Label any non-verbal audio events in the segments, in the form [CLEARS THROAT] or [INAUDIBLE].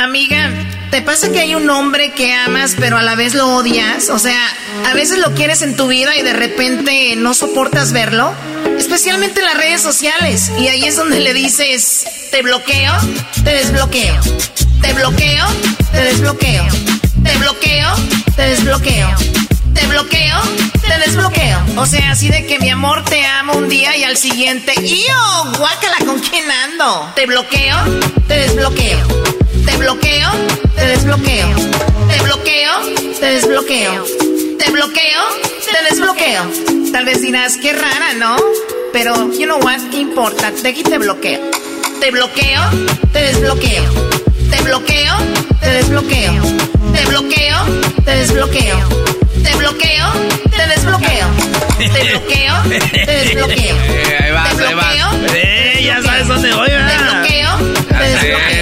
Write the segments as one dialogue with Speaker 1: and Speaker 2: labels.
Speaker 1: Amiga, ¿te pasa que hay un hombre que amas pero a la vez lo odias? O sea, a veces lo quieres en tu vida y de repente no soportas verlo. Especialmente en las redes sociales. Y ahí es donde le dices, te bloqueo, te desbloqueo. Te bloqueo, te desbloqueo. Te bloqueo, te desbloqueo. Te bloqueo, te desbloqueo. O sea, así de que mi amor te amo un día y al siguiente, ¡yo! Guácala, ¿con quién ando? Te bloqueo, te desbloqueo. Te bloqueo, te desbloqueo. Te bloqueo, te desbloqueo. Te bloqueo, te desbloqueo. Tal vez dirás, qué rara, ¿no? Pero, you know what, ¿qué importa? De aquí te bloqueo. Te bloqueo, te desbloqueo. Te bloqueo, te desbloqueo. Te bloqueo, te desbloqueo. Te bloqueo, te desbloqueo. Te bloqueo, te desbloqueo.
Speaker 2: Eh, ahí vas,
Speaker 1: Te
Speaker 2: ahí vas.
Speaker 1: bloqueo,
Speaker 2: Eh, ya
Speaker 1: te
Speaker 2: sabes dónde voy,
Speaker 1: Te
Speaker 2: ¿verdad?
Speaker 1: bloqueo, te
Speaker 2: sé,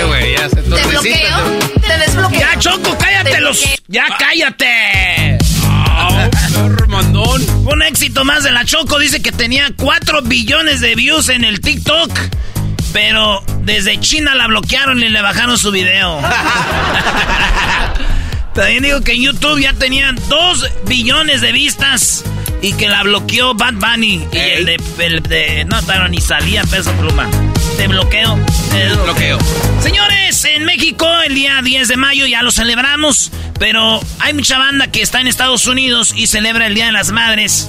Speaker 1: desbloqueo. Te bloqueo, te desbloqueo.
Speaker 2: Ya, Choco, cállate
Speaker 1: Te
Speaker 2: los. Ya, cállate.
Speaker 3: mandón.
Speaker 2: Un éxito más de la Choco. Dice que tenía 4 billones de views en el TikTok. Pero desde China la bloquearon y le bajaron su video. [LAUGHS] También digo que en YouTube ya tenían 2 billones de vistas. Y que la bloqueó Bad Bunny. Y el de, el de- No, pero ni salía peso pluma. Te bloqueo. Te desbloqueo. Señores, en México el día 10 de mayo ya lo celebramos. Pero hay mucha banda que está en Estados Unidos y celebra el Día de las Madres.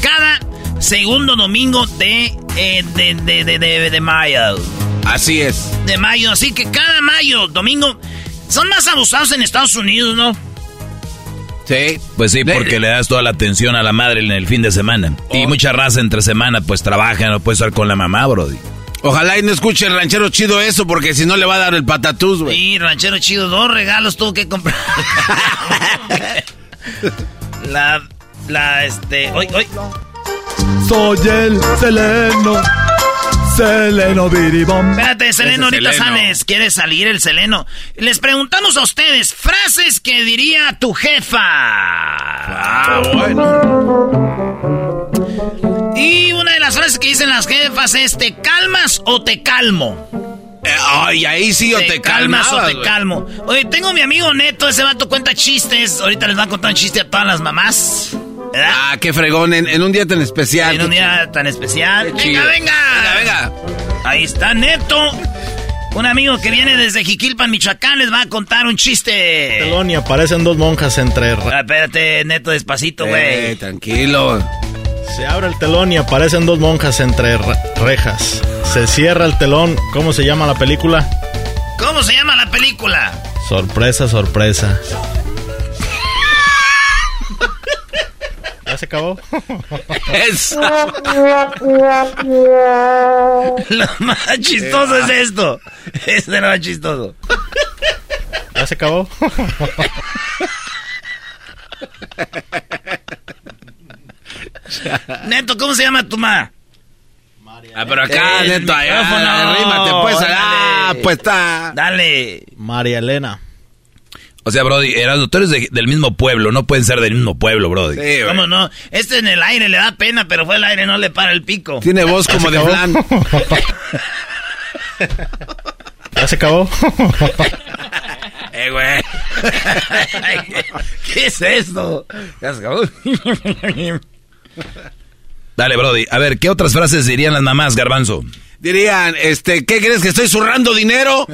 Speaker 2: Cada segundo domingo de, eh, de, de, de, de- de mayo.
Speaker 3: Así es.
Speaker 2: De mayo. Así que cada mayo, domingo. Son más abusados en Estados Unidos, ¿no?
Speaker 3: Sí.
Speaker 4: Pues sí,
Speaker 3: De-
Speaker 4: porque le das toda la atención a la madre en el fin de semana. Y
Speaker 3: Oh.
Speaker 4: mucha raza entre semana pues trabaja, no puede estar con la mamá, brody.
Speaker 3: Ojalá y no escuche el ranchero chido eso, porque si no le va a dar el patatús, güey.
Speaker 2: Sí, ranchero chido, dos regalos tuvo que comprar. [LAUGHS] la, la, este, hoy, hoy.
Speaker 5: Soy el Seleno. Seleno Biribom.
Speaker 2: Espérate, Seleno, ahorita
Speaker 3: Seleno.
Speaker 2: sales. ¿Quieres salir el Seleno? Les preguntamos a ustedes, frases que diría tu jefa.
Speaker 3: Ah, bueno.
Speaker 2: Y una de las frases que dicen las jefas es, ¿te calmas o te calmo?
Speaker 3: Eh, ay, ahí sí o te,
Speaker 2: calmas o te calmo. Oye, tengo mi amigo Neto, ese vato cuenta chistes. Ahorita les va a contar un chiste a todas las mamás. ¿Verdad?
Speaker 3: Ah, qué fregón, en, en un día tan especial.
Speaker 2: en un día tan especial. ¡Venga, venga!
Speaker 3: Venga, venga.
Speaker 2: Ahí está Neto. Un amigo que viene desde Jiquilpan, Michoacán, les va a contar un chiste.
Speaker 5: Y aparecen dos monjas entre...
Speaker 2: Ah, espérate, Neto, despacito,
Speaker 3: Eh,
Speaker 2: güey.
Speaker 3: tranquilo.
Speaker 5: Se abre el telón y aparecen dos monjas entre rejas. Se cierra el telón. ¿Cómo se llama la película?
Speaker 2: ¿Cómo se llama la película?
Speaker 5: Sorpresa, sorpresa. ¿Ya se acabó?
Speaker 3: Es-
Speaker 2: Lo más chistoso es esto. Este es lo más chistoso.
Speaker 5: ¿Ya se acabó? [LAUGHS] [LAUGHS]
Speaker 2: Neto, ¿cómo se llama tu ma?
Speaker 3: Ah, pero acá,
Speaker 2: El
Speaker 3: neto, allá,
Speaker 2: micrófono.
Speaker 3: rímate, pues, ah,
Speaker 2: Ándale.
Speaker 3: pues está.
Speaker 2: Dale.
Speaker 5: María Elena.
Speaker 4: O sea, Brody, eran doctores del mismo pueblo, no pueden ser del mismo pueblo, Brody.
Speaker 2: Sí, ¿Cómo no? Este en el aire le da pena, pero fue el aire, no le para el pico.
Speaker 3: Tiene voz [LAUGHS] como de flan. [LAUGHS]
Speaker 5: ¿Ya se acabó?
Speaker 2: eh, güey. ¿Qué es esto? Ya se acabó.
Speaker 4: Dale, Brody. A ver, ¿qué otras frases dirían las mamás, Garbanzo?
Speaker 3: Dirían, este, ¿qué crees que estoy zurrando dinero?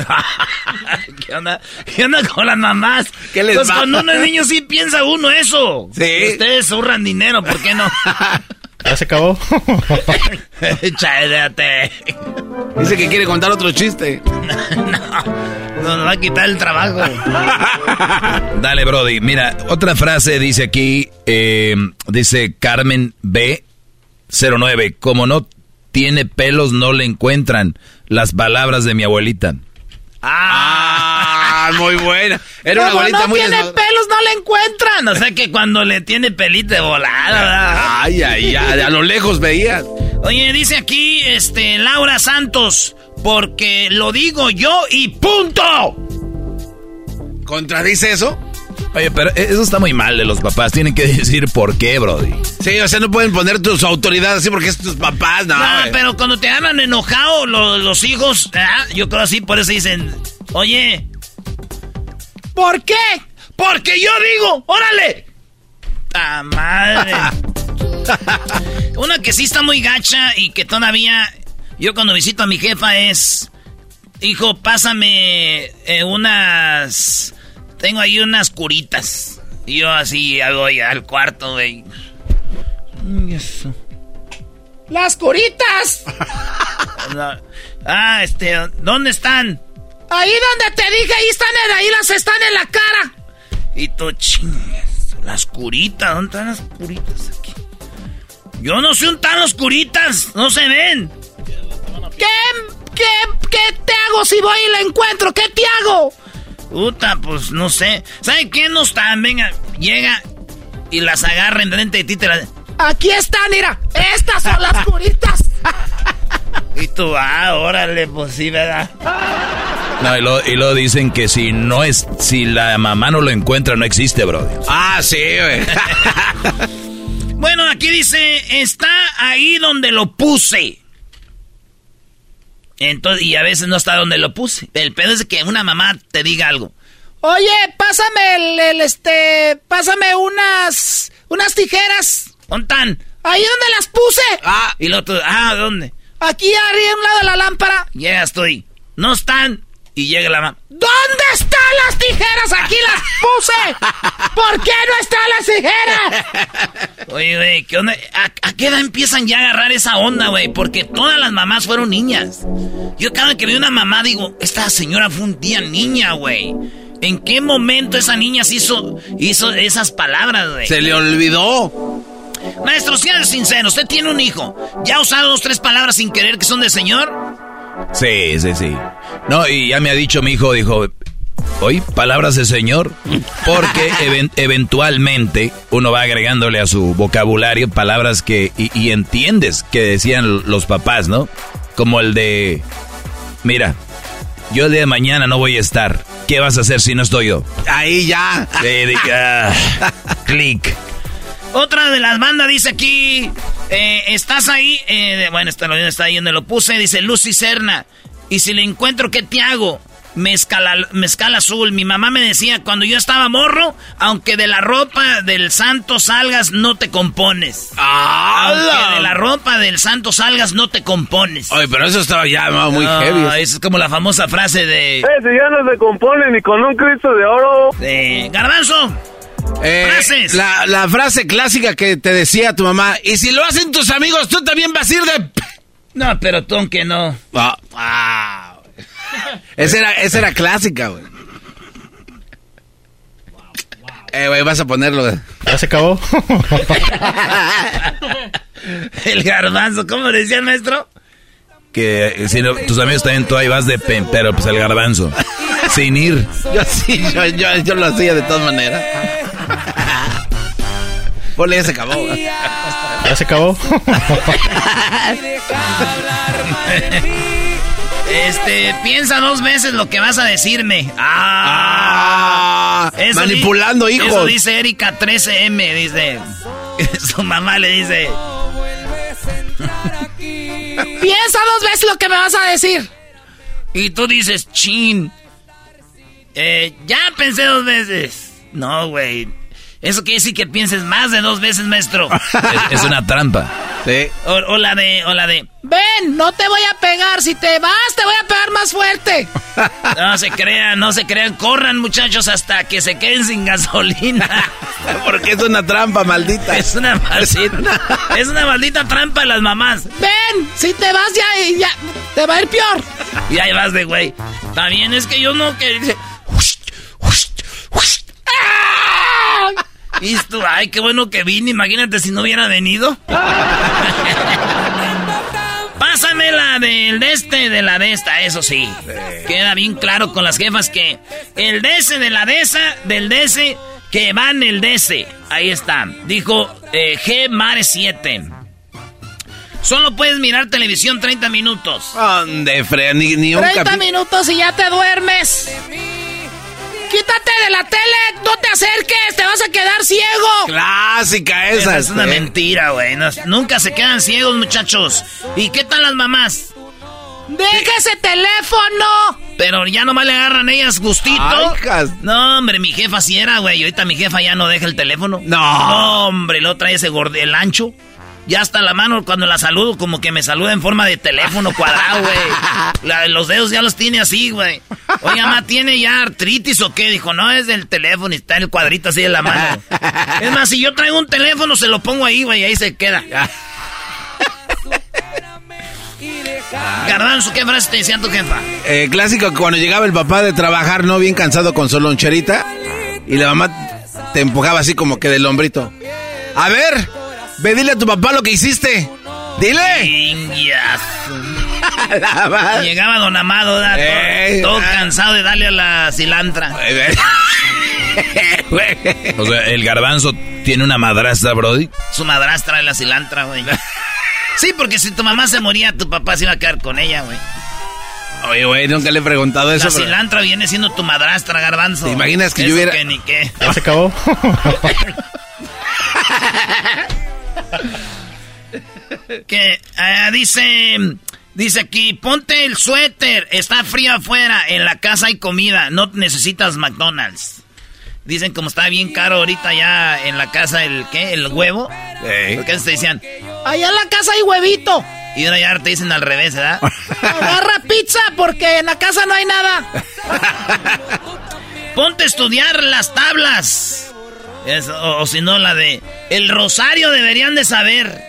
Speaker 3: [LAUGHS]
Speaker 2: ¿Qué onda? ¿Qué onda con las mamás?
Speaker 3: ¿Qué les
Speaker 2: pues cuando uno es niño sí piensa uno eso.
Speaker 3: Sí.
Speaker 2: Ustedes zurran dinero, ¿por qué no? [LAUGHS]
Speaker 5: ¿Ya se acabó? [LAUGHS]
Speaker 2: Chállate.
Speaker 3: Dice que quiere contar otro chiste. [LAUGHS]
Speaker 2: no, nos va a quitar el trabajo. [LAUGHS]
Speaker 4: Dale, Brody. Mira, otra frase dice aquí, eh, dice Carmen B09, como no tiene pelos no le encuentran las palabras de mi abuelita.
Speaker 3: Ah, muy buena. Era una abuelita
Speaker 2: no
Speaker 3: muy
Speaker 2: tiene pelos no le encuentran. O sea que cuando le tiene pelito de volada.
Speaker 3: Ay, ay, ay, a lo lejos veías.
Speaker 2: Oye, dice aquí este Laura Santos, porque lo digo yo y punto.
Speaker 3: ¿Contradice eso?
Speaker 4: Oye, pero eso está muy mal de los papás. Tienen que decir por qué, Brody.
Speaker 3: Sí, o sea, no pueden poner tus autoridades así porque es tus papás, no.
Speaker 2: No, pero cuando te hablan enojado los, hijos, ¿ah? yo creo así, por eso dicen, oye, ¿por qué? Porque yo digo, órale. ¡Ah, madre! [LAUGHS] Una que sí está muy gacha y que todavía yo cuando visito a mi jefa es, hijo, pásame eh, unas tengo ahí unas curitas. Y yo así hago ya al cuarto, güey. ¡Las curitas! [LAUGHS] ah, este, ¿dónde están? Ahí donde te dije, ahí están, ahí las están en la cara. Y tú, chingas, las curitas, ¿dónde están las curitas aquí? Yo no sé un tan los curitas, no se ven. ¿Qué, qué, qué te hago si voy y la encuentro? ¿Qué te hago? Puta, pues no sé. ¿Sabe qué no están? Venga, llega y las agarra en frente de ti. Te las... Aquí están, mira. Estas son las curitas. [LAUGHS] [LAUGHS] y tú, ah, órale, pues sí, ¿verdad?
Speaker 4: No, y lo, y lo dicen que si no es, si la mamá no lo encuentra, no existe, bro.
Speaker 3: Ah, sí, güey. [LAUGHS]
Speaker 2: bueno, aquí dice, está ahí donde lo puse. Entonces, y a veces no está donde lo puse. El pedo es que una mamá te diga algo. Oye, pásame el, este, pásame unas, unas tijeras. ¿Dónde Ahí donde las puse. Ah, y lo otro, ah, ¿dónde? Aquí arriba a un lado de la lámpara. Ya estoy. No están. Y llega la mamá. ¿Dónde están las tijeras? Aquí las puse. ¿Por qué no están las tijeras? Oye, güey, ¿qué onda? ¿A, qué edad empiezan ya a agarrar esa onda, güey? Porque todas las mamás fueron niñas. Yo cada que veo una mamá digo, esta señora fue un día niña, güey. ¿En qué momento esa niña se hizo, hizo esas palabras, güey?
Speaker 3: Se le olvidó.
Speaker 2: Maestro, sean sincero, usted tiene un hijo. ¿Ya ha usado dos, tres palabras sin querer que son de señor?
Speaker 4: Sí, sí, sí. No, y ya me ha dicho mi hijo, dijo, hoy palabras de señor, porque [LAUGHS] eventualmente uno va agregándole a su vocabulario palabras que, y, entiendes que decían los papás, ¿no? Como el de, mira, yo el día de mañana no voy a estar. ¿Qué vas a hacer si no estoy yo?
Speaker 3: Ahí ya.
Speaker 4: Ah, [LAUGHS] clic.
Speaker 2: Otra de las bandas dice aquí, eh, estás ahí, eh, bueno, está, está ahí donde lo puse, dice Lucy Serna. Y si le encuentro, ¿qué te hago? Mezcal, mezcal azul. Mi mamá me decía, cuando yo estaba morro, aunque de la ropa del santo salgas, no te compones.
Speaker 3: ¡Ah!
Speaker 2: Aunque de la ropa del santo salgas, no te compones.
Speaker 3: Ay, pero eso estaba ya muy heavy.
Speaker 2: Es como la famosa frase de...
Speaker 6: Eh, si ya no se compone ni con un Cristo de oro.
Speaker 2: De... Garbanzo.
Speaker 3: Eh, Frases. La, frase clásica que te decía tu mamá, y si lo hacen tus amigos, tú también vas a ir de...
Speaker 2: No, pero tú aunque no.
Speaker 3: Ah, [LAUGHS] esa, era, esa era clásica, güey. Eh, güey, vas a ponerlo.
Speaker 5: ¿Ya se acabó? [LAUGHS]
Speaker 2: el garbanzo, ¿cómo decía el maestro?
Speaker 4: Que si tus amigos también tú ahí vas de pen, pero pues el garbanzo. Sin ir.
Speaker 3: Yo sí, yo, yo, yo lo hacía de todas maneras. [LAUGHS] Ponle, ya se acabó.
Speaker 5: ¿Ya se acabó? [LAUGHS]
Speaker 2: Este, piensa dos veces lo que vas a decirme. Ah.
Speaker 3: manipulando hijos.
Speaker 2: Eso dice Erika 13M, dice. [LAUGHS] Su mamá le dice.
Speaker 1: Piensa dos veces lo que me vas a decir.
Speaker 2: Y tú dices, chin. Eh, ya pensé dos veces. No, güey. Eso quiere decir que pienses más de dos veces, maestro. [LAUGHS]
Speaker 4: es, una trampa.
Speaker 3: Sí.
Speaker 2: O, la de, o la de.
Speaker 1: Ven, no te voy a pegar. Si te vas, te voy a pegar más fuerte. [LAUGHS]
Speaker 2: No se crean, no se crean. Corran, muchachos, hasta que se queden sin gasolina. [LAUGHS]
Speaker 3: Porque es una trampa, maldita.
Speaker 2: Es una maldita. es una maldita trampa de las mamás.
Speaker 1: Ven, si te vas ya, ya te va a ir peor.
Speaker 2: Y ahí vas de güey. También es que yo no que. Y ay, qué bueno que vine. Imagínate si no hubiera venido. Pásame la del de este, de la de esta, eso sí. Queda bien claro con las jefas que el de ese, de la de esa, del de ese, que van el de ese. Ahí está. Dijo eh, G Mare 7. Solo puedes mirar televisión 30 minutos.
Speaker 3: ¿Dónde, Fred? Ni, ni
Speaker 1: 30 minutos y ya te duermes. Quítate de la tele, no te acerques, te vas a quedar ciego.
Speaker 3: Clásica esa.
Speaker 2: es una mentira, güey. nunca se quedan ciegos, muchachos. ¿Y qué tal las mamás?
Speaker 1: ¡Deja ese teléfono!
Speaker 2: Pero ya nomás le agarran ellas gustito. no, hombre, mi jefa sí era, güey. Y ahorita mi jefa ya no deja el teléfono.
Speaker 3: No.
Speaker 2: No, hombre, lo trae ese gordo, el ancho. Ya hasta la mano cuando la saludo, como que me saluda en forma de teléfono cuadrado, güey. [LAUGHS] Los dedos ya los tiene así, güey. Oye, mamá, ¿tiene ya artritis o qué? Dijo, no, es del teléfono y está el cuadrito así en la mano. [LAUGHS] Es más, si yo traigo un teléfono, se lo pongo ahí, güey, y ahí se queda. [LAUGHS] Garbanzo, ¿qué frase te decía tu jefa?
Speaker 3: Eh, clásico, cuando llegaba el papá de trabajar, ¿no? Bien cansado con su loncherita. Y la mamá te empujaba así como que del hombrito. A ver, Ve, dile a tu papá lo que hiciste. Dile. [LAUGHS]
Speaker 2: Llegaba don Amado, todo, cansado de darle a la cilantra. [LAUGHS]
Speaker 4: o sea, el garbanzo tiene una madrastra, Brody.
Speaker 2: Su madrastra es la cilantra, güey. [LAUGHS] Sí, porque si tu mamá se moría, tu papá se iba a quedar con ella, güey.
Speaker 3: Oye, güey, nunca le he preguntado eso.
Speaker 2: La cilantra viene siendo tu madrastra, garbanzo.
Speaker 3: ¿Te imaginas que yo hubiera...?
Speaker 2: Que ni qué.
Speaker 5: ¿Ya se acabó?
Speaker 2: Que ah, dice, dice aquí, ponte el suéter, está frío afuera, en la casa hay comida, no necesitas McDonald's. Dicen como está bien caro ahorita ya en la casa el ¿qué? El huevo. ¿Por qué te decían?
Speaker 1: Allá en la casa hay huevito.
Speaker 2: Y ahora ya te dicen al revés, ¿verdad? [LAUGHS]
Speaker 1: Agarra pizza porque en la casa no hay nada. [LAUGHS]
Speaker 2: Ponte a estudiar las tablas o, si no, la de el rosario deberían de saber.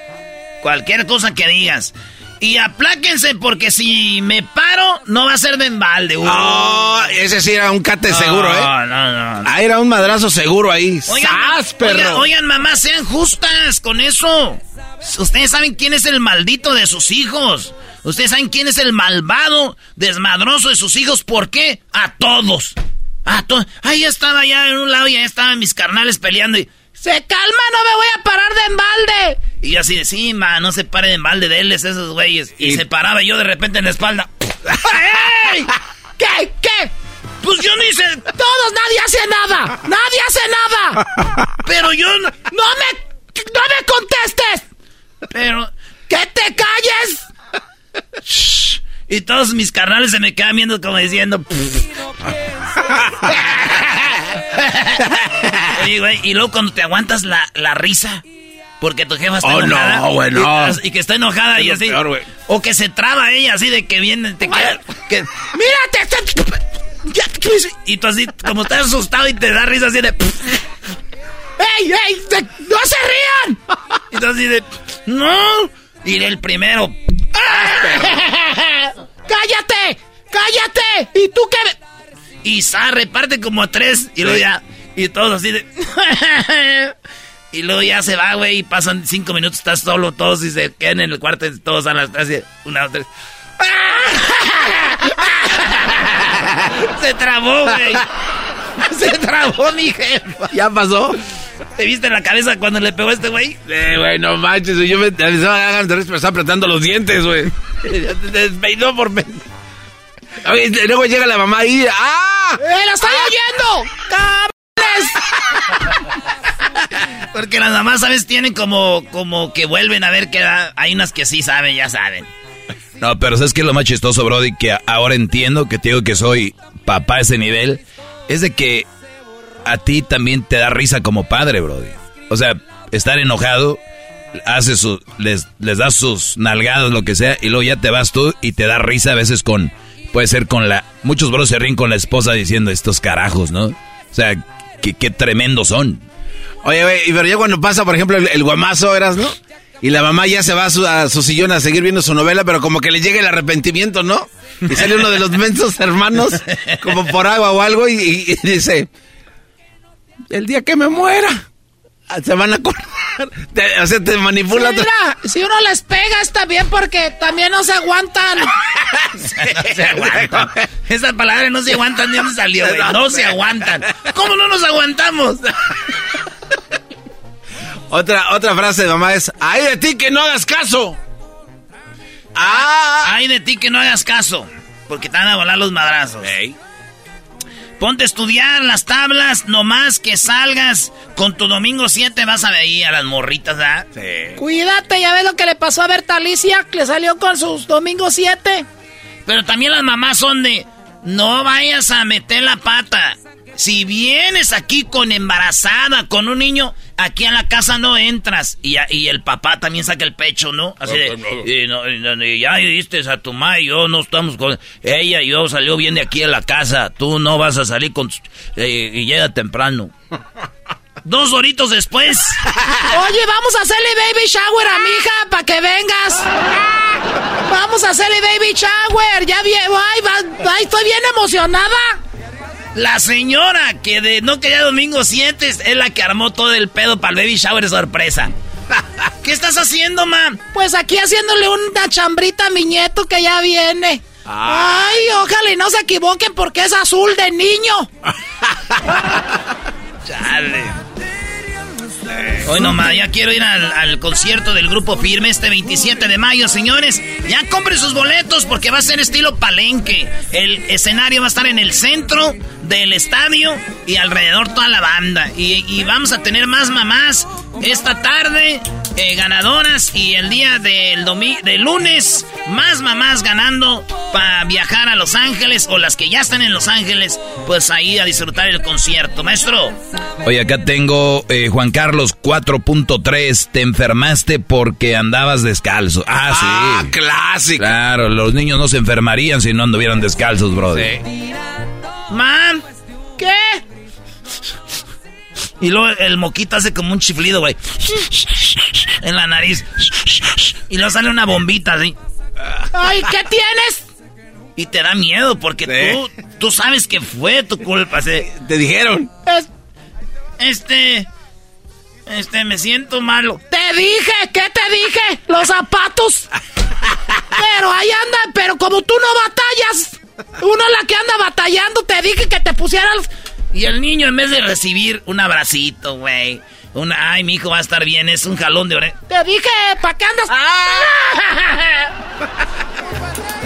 Speaker 2: Cualquier cosa que digas. Y apláquense porque si me paro, no va a ser de embalde.
Speaker 3: Uh. ese sí era un cate seguro, ¿eh?
Speaker 2: No, no, no.
Speaker 3: Ah, era un madrazo seguro ahí.
Speaker 2: Oigan, oigan, mamá, sean justas con eso. Ustedes saben quién es el maldito de sus hijos. Ustedes saben quién es el malvado, desmadroso de sus hijos. ¿Por qué? A todos. Ah, ahí estaba allá en un lado y ahí estaban mis carnales peleando y...
Speaker 1: ¡Se calma, no me voy a parar de embalde!
Speaker 2: Y yo así de, sí, ma, no se pare de embalde de éles esos güeyes. Y, se paraba yo de repente en la espalda. [LAUGHS]
Speaker 1: ¡Ey! ¿Qué? ¿Qué?
Speaker 2: Pues yo ni sé...
Speaker 1: Todos, nadie hace nada. Nadie hace nada.
Speaker 2: Pero yo...
Speaker 1: No, no me... No me contestes.
Speaker 2: Pero...
Speaker 1: ¡Que te calles!
Speaker 2: Shh. Y todos mis carnales se me quedan viendo como diciendo... [LAUGHS] y luego cuando te aguantas la, risa... Porque tu jefa está
Speaker 3: oh,
Speaker 2: enojada.
Speaker 3: No, bueno.
Speaker 2: y, que está enojada y así. o que se traba ella así de que viene, te queda, que,
Speaker 1: ¡Mírate!
Speaker 2: Y tú así, como estás asustado y te da risa así de.
Speaker 1: ¡Ey, ey! ¡No se rían!
Speaker 2: Y tú así de. ¡No! Y el primero. [LAUGHS]
Speaker 1: ¡Cállate! ¡Cállate! ¿Y tú qué?
Speaker 2: Y sa, reparte como a tres. Y luego ya. Y todos así de. [LAUGHS] y luego ya se va, güey. Y pasan cinco minutos, estás solo, todos y se quedan en el cuarto. Y todos a las tres. Una, dos, tres. [LAUGHS] se trabó, güey. Se trabó mi jefa.
Speaker 3: ¿Ya pasó?
Speaker 2: ¿Te viste en la cabeza cuando le pegó a este güey?
Speaker 3: Eh, güey, no manches, yo me, me estaba apretando los dientes, güey. [LAUGHS]
Speaker 2: te despeinó por...
Speaker 3: Oye, luego llega la mamá y... ¡Ah!
Speaker 1: ¡Eh, la estoy oyendo! [LAUGHS]
Speaker 2: Porque las mamás, ¿sabes? Tienen como, como que vuelven a ver que hay unas que sí saben, ya saben.
Speaker 4: No, pero ¿sabes qué es lo más chistoso, Brody? Que ahora entiendo que te digo que soy papá a ese nivel. Es de que a ti también te da risa como padre, Brody. O sea, estar enojado, hace su, les, les das sus nalgadas, lo que sea, y luego ya te vas tú y te da risa a veces con, puede ser con la, muchos bros se ríen con la esposa diciendo estos carajos, ¿no? O sea, qué, tremendos son.
Speaker 3: Oye, güey, pero ya cuando pasa, por ejemplo, el, guamazo, eras, ¿no? Y la mamá ya se va a su, a su, sillón a seguir viendo su novela, pero como que le llega el arrepentimiento, ¿no? Y sale uno de los mensos hermanos, como por agua o algo, y dice, el día que me muera, se van a acordar. [LAUGHS] o sea, te manipula.
Speaker 1: mira, si uno les pega está bien porque también no se aguantan. [LAUGHS]
Speaker 2: se aguantan. Esa palabra no se aguantan, ¿de dónde salió, güey? No se aguantan. ¿Cómo no nos aguantamos? [LAUGHS]
Speaker 3: otra, otra frase de mamá es, ¡ay de ti que no hagas caso!
Speaker 2: ¡Ah! ¡Ay de ti que no hagas caso! Porque te van a volar los madrazos. Ponte a estudiar las tablas, nomás que salgas con tu domingo 7 vas a ver a las morritas, ¿verdad?
Speaker 1: Sí. Cuídate, ya ves lo que le pasó a Berta Alicia, que le salió con sus domingo 7.
Speaker 2: Pero también las mamás son de, no vayas a meter la pata. Si vienes aquí con embarazada, con un niño, aquí a la casa no entras. Y, y el papá también saca el pecho, ¿no? Así de, y, ya diste a tu mamá y yo no estamos con... Ella y yo salió bien de aquí a la casa. Tú no vas a salir con... Eh, y llega temprano. [LAUGHS] Dos horitos después. [LAUGHS]
Speaker 1: Oye, vamos a hacerle baby shower a mi hija para que vengas. [LAUGHS] Vamos a hacerle baby shower. Ya bien, ay, estoy bien emocionada.
Speaker 2: La señora que de no quería domingo 7 es la que armó todo el pedo para el baby shower sorpresa. [LAUGHS] ¿Qué estás haciendo, mam?
Speaker 1: Pues aquí haciéndole una chambrita a mi nieto que ya viene. Ah. Ay, ojalá y no se equivoquen porque es azul de niño. [LAUGHS]
Speaker 2: Chale. Hoy nomás, ya quiero ir al, concierto del grupo Firme este 27 de mayo, señores. Ya compren sus boletos porque va a ser estilo palenque. El escenario va a estar en el centro del estadio y alrededor toda la banda. Y, vamos a tener más mamás esta tarde, eh, ganadoras. Y el día del, del lunes, más mamás ganando para viajar a Los Ángeles o las que ya están en Los Ángeles, pues ahí a disfrutar el concierto. Maestro.
Speaker 4: Oye, acá tengo eh, Juan Carlos 4.3. Te enfermaste porque andabas descalzo. Ah, sí.
Speaker 3: Ah, clásico.
Speaker 4: Claro, los niños no se enfermarían si no anduvieran descalzos, brother. Sí.
Speaker 2: Mam, ¿qué? Y luego el moquito hace como un chiflido, güey. En la nariz. Y luego sale una bombita así.
Speaker 1: ¡Ay, ¿qué tienes?
Speaker 2: Y te da miedo porque tú, tú sabes que fue tu culpa. Te
Speaker 3: dijeron.
Speaker 2: este. Este, me siento malo.
Speaker 1: Te dije, ¿qué te dije? Los zapatos. [LAUGHS] Pero ahí andan, pero como tú no batallas, uno la que anda batallando, te dije que te pusieras.
Speaker 2: Y el niño, en vez de recibir un abracito, güey. Una, ay, mi hijo va a estar bien, es un jalón de oreja.
Speaker 1: Te dije, ¿para qué andas?
Speaker 2: Ah.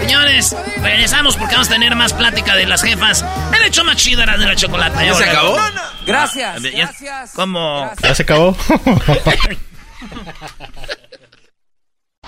Speaker 2: [LAUGHS] Señores, regresamos porque vamos a tener más plática de las jefas. El hecho más chido era de la chocolate.
Speaker 3: ¿Ya se acabó?
Speaker 7: Gracias, gracias.
Speaker 2: ¿Cómo?
Speaker 5: ¿Ya se acabó? [LAUGHS] [LAUGHS]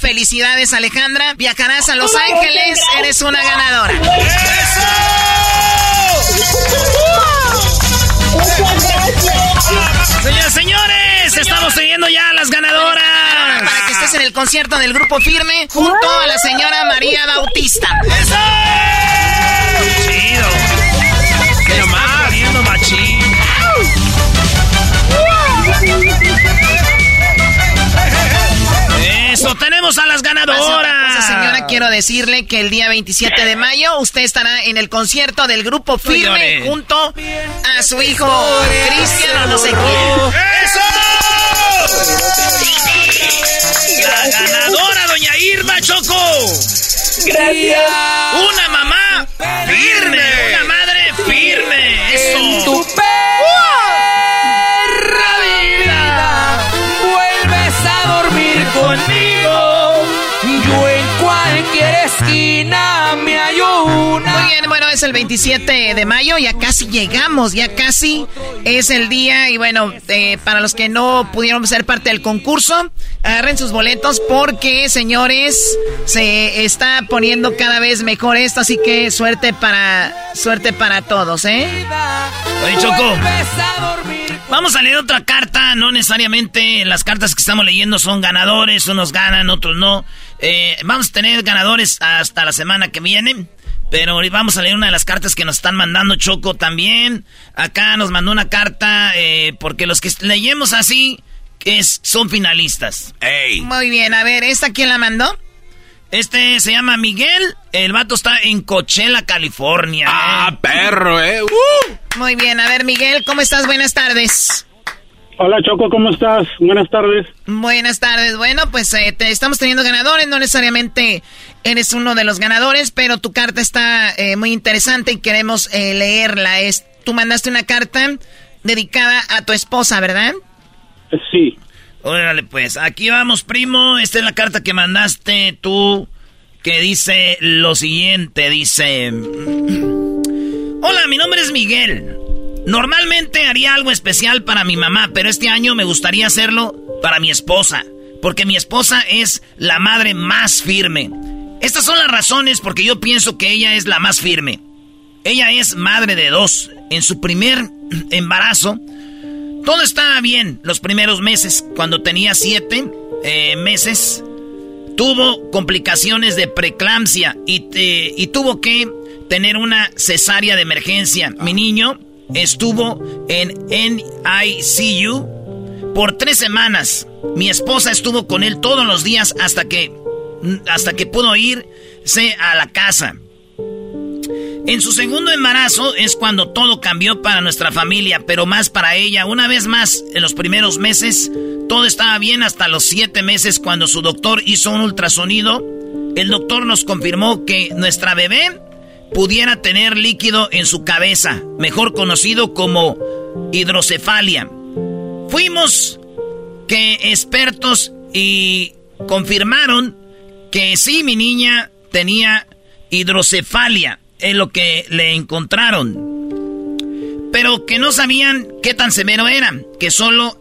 Speaker 1: Felicidades Alejandra, viajarás a Los Ángeles, eres una ganadora.
Speaker 2: Señores, señores, estamos teniendo ya a las ganadoras.
Speaker 1: Para que estés en el concierto del grupo firme junto a la señora María Bautista.
Speaker 2: ¡Eso! Chido. Eso, tenemos a las ganadoras.
Speaker 1: señora, quiero decirle que el día 27 de mayo usted estará en el concierto del grupo Firme junto a su hijo Cristian no sé quién.
Speaker 2: ¡Eso! La ganadora, doña Irma Choco.
Speaker 7: Gracias.
Speaker 2: Una mamá firme, una madre firme. Eso.
Speaker 1: Es el 27 de mayo, ya casi llegamos, ya casi es el día. Y bueno, eh, para los que no pudieron ser parte del concurso, agarren sus boletos porque, señores, se está poniendo cada vez mejor esto. Así que suerte para, suerte para todos, ¿eh?
Speaker 2: Oye, Choco. Vamos a leer otra carta, no necesariamente las cartas que estamos leyendo son ganadores, unos ganan, otros no. Eh, vamos a tener ganadores hasta la semana que viene. Pero vamos a leer una de las cartas que nos están mandando Choco también. Acá nos mandó una carta eh, porque los que leemos así es, son finalistas.
Speaker 3: Ey.
Speaker 1: Muy bien, a ver, ¿esta quién la mandó?
Speaker 2: Este se llama Miguel. El vato está en Coachella, California.
Speaker 3: Ah,
Speaker 2: ¿eh?
Speaker 3: perro, eh.
Speaker 1: Muy bien, a ver, Miguel, ¿cómo estás? Buenas tardes.
Speaker 6: Hola Choco, ¿cómo estás? Buenas tardes.
Speaker 1: Buenas tardes. Bueno, pues eh, te estamos teniendo ganadores. No necesariamente eres uno de los ganadores, pero tu carta está eh, muy interesante y queremos eh, leerla. Es, tú mandaste una carta dedicada a tu esposa, ¿verdad?
Speaker 6: Sí.
Speaker 2: Órale, pues, aquí vamos, primo. Esta es la carta que mandaste tú, que dice lo siguiente, dice... Hola, mi nombre es Miguel. Normalmente haría algo especial para mi mamá, pero este año me gustaría hacerlo para mi esposa, porque mi esposa es la madre más firme. Estas son las razones porque yo pienso que ella es la más firme. Ella es madre de dos. En su primer [CLEARS THROAT] embarazo, todo estaba bien los primeros meses. Cuando tenía siete eh, meses, tuvo complicaciones de preeclampsia y, y tuvo que tener una cesárea de emergencia. Mi niño estuvo en NICU por tres semanas. Mi esposa estuvo con él todos los días hasta que, hasta que pudo irse a la casa. En su segundo embarazo es cuando todo cambió para nuestra familia, pero más para ella. Una vez más, en los primeros meses, todo estaba bien hasta los siete meses cuando su doctor hizo un ultrasonido. El doctor nos confirmó que nuestra bebé pudiera tener líquido en su cabeza, mejor conocido como hidrocefalia. Fuimos que expertos y confirmaron que sí, mi niña tenía hidrocefalia, es lo que le encontraron. Pero que no sabían qué tan severo era, que solo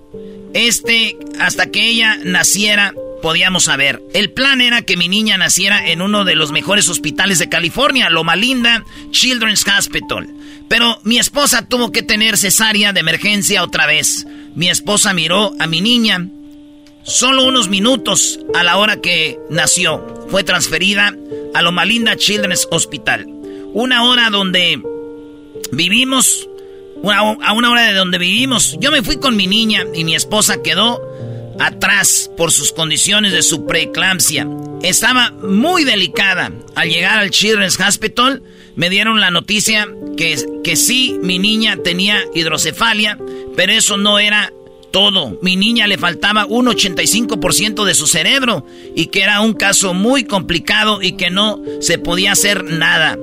Speaker 2: este, hasta que ella naciera, podíamos saber. El plan era que mi niña naciera en uno de los mejores hospitales de California, Loma Linda Children's Hospital. Pero mi esposa tuvo que tener cesárea de emergencia otra vez. Mi esposa miró a mi niña solo unos minutos a la hora que nació. Fue transferida a Loma Linda Children's Hospital. Una hora donde vivimos, a una hora de donde vivimos. Yo me fui con mi niña y mi esposa quedó atrás por sus condiciones de su preeclampsia. Estaba muy delicada. Al llegar al Children's Hospital, me dieron la noticia que, que sí, mi niña tenía hidrocefalia, pero eso no era todo. Mi niña le faltaba un 85% de su cerebro y que era un caso muy complicado y que no se podía hacer nada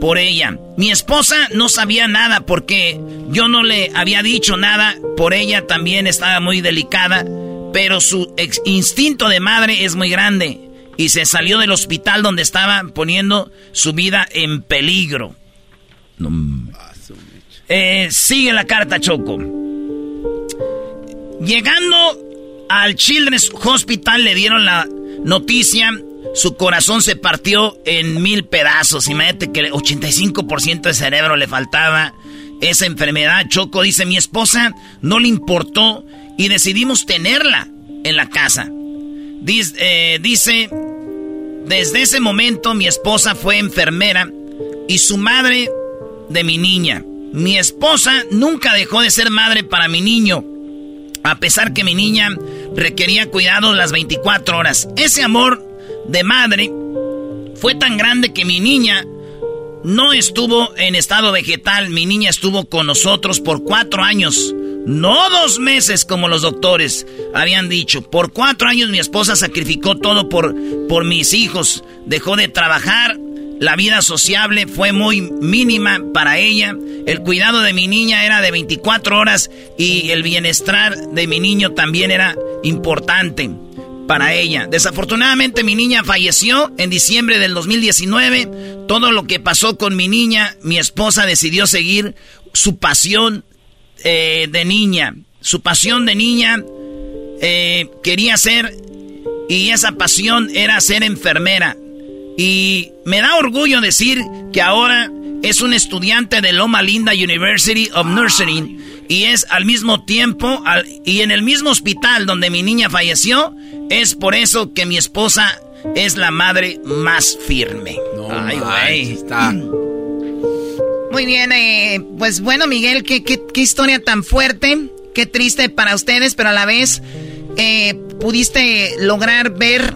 Speaker 2: por ella. Mi esposa no sabía nada porque yo no le había dicho nada, por ella también estaba muy delicada pero su instinto de madre es muy grande y se salió del hospital donde estaba poniendo su vida en peligro. Eh, sigue la carta, Choco. Llegando al Children's Hospital le dieron la noticia, su corazón se partió en mil pedazos. Imagínate que el 85% de cerebro le faltaba. Esa enfermedad, Choco dice, mi esposa no le importó y decidimos tenerla en la casa. Eh, dice, desde ese momento mi esposa fue enfermera y su madre de mi niña. Mi esposa nunca dejó de ser madre para mi niño, a pesar que mi niña requería cuidado las 24 horas. Ese amor de madre fue tan grande que mi niña no estuvo en estado vegetal, mi niña estuvo con nosotros por cuatro años. No dos meses como los doctores habían dicho. Por cuatro años mi esposa sacrificó todo por, por mis hijos. Dejó de trabajar. La vida sociable fue muy mínima para ella. El cuidado de mi niña era de 24 horas y el bienestar de mi niño también era importante para ella. Desafortunadamente mi niña falleció en diciembre del 2019. Todo lo que pasó con mi niña, mi esposa decidió seguir su pasión eh, de niña, su pasión de niña eh, quería ser, y esa pasión era ser enfermera. Y me da orgullo decir que ahora es un estudiante de Loma Linda University of Nursing y es al mismo tiempo y en el mismo hospital donde mi niña falleció. Es por eso que mi esposa es la madre más firme. Ay, güey. Está.
Speaker 1: Muy bien, eh, pues bueno, Miguel, qué, historia tan fuerte, qué triste para ustedes, pero a la vez eh, pudiste lograr ver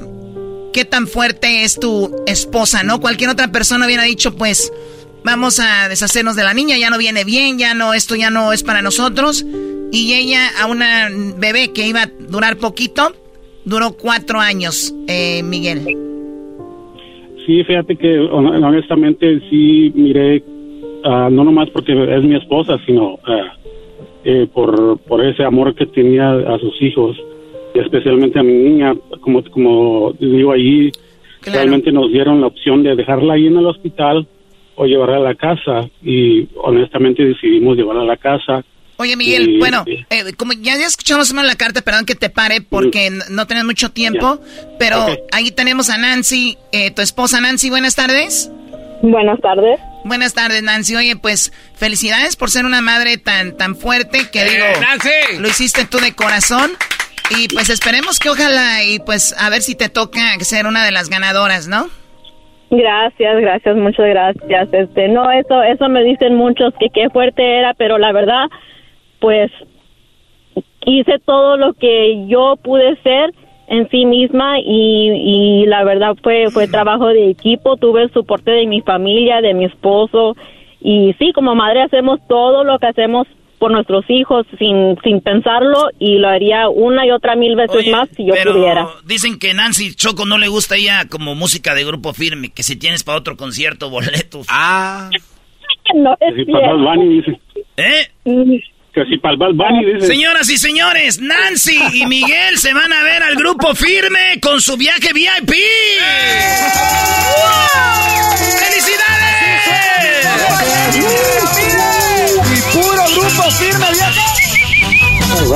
Speaker 1: qué tan fuerte es tu esposa, ¿no? Cualquier otra persona hubiera dicho, pues, vamos a deshacernos de la niña, ya no viene bien, ya no, esto ya no es para nosotros. Y ella, a una bebé que iba a durar poquito, duró cuatro años, eh, Miguel.
Speaker 6: Sí, fíjate que honestamente sí miré Ah, no nomás porque es mi esposa, sino ah, eh, por, por ese amor que tenía a sus hijos y especialmente a mi niña, como, como digo allí, realmente nos dieron la opción de dejarla ahí en el hospital o llevarla a la casa y honestamente decidimos llevarla a la casa.
Speaker 1: Oye Miguel, bueno, eh, como ya, ya escuchamos una la carta, perdón que te pare porque no tenés mucho tiempo, pero ahí tenemos a Nancy, eh, tu esposa. Nancy, buenas tardes.
Speaker 8: Buenas tardes.
Speaker 1: Buenas tardes, Nancy. Oye, pues felicidades por ser una madre tan, tan fuerte que digo,
Speaker 2: Nancy.
Speaker 1: lo hiciste tú de corazón. Y pues esperemos que ojalá y pues a ver si te toca ser una de las ganadoras, ¿no?
Speaker 8: Gracias, gracias, muchas gracias. Este, no, eso, eso me dicen muchos que qué fuerte era, pero la verdad, pues hice todo lo que yo pude ser en sí misma y, la verdad fue fue trabajo de equipo tuve el soporte de mi familia de mi esposo y sí como madre hacemos todo lo que hacemos por nuestros hijos sin, sin pensarlo y lo haría una y otra mil veces más si yo pudiera.
Speaker 2: Dicen que Nancy Choco no le gusta ella como música de grupo firme, que si tienes para otro concierto boletos.
Speaker 6: Ah. [LAUGHS]
Speaker 8: no es
Speaker 2: ¿Eh?
Speaker 6: Oh, Dice.
Speaker 2: Señoras y señores, Nancy y [LAUGHS] Miguel se van a ver al grupo firme con su viaje VIP. ¡Felicidades!
Speaker 6: ¡Y puro grupo firme viaje!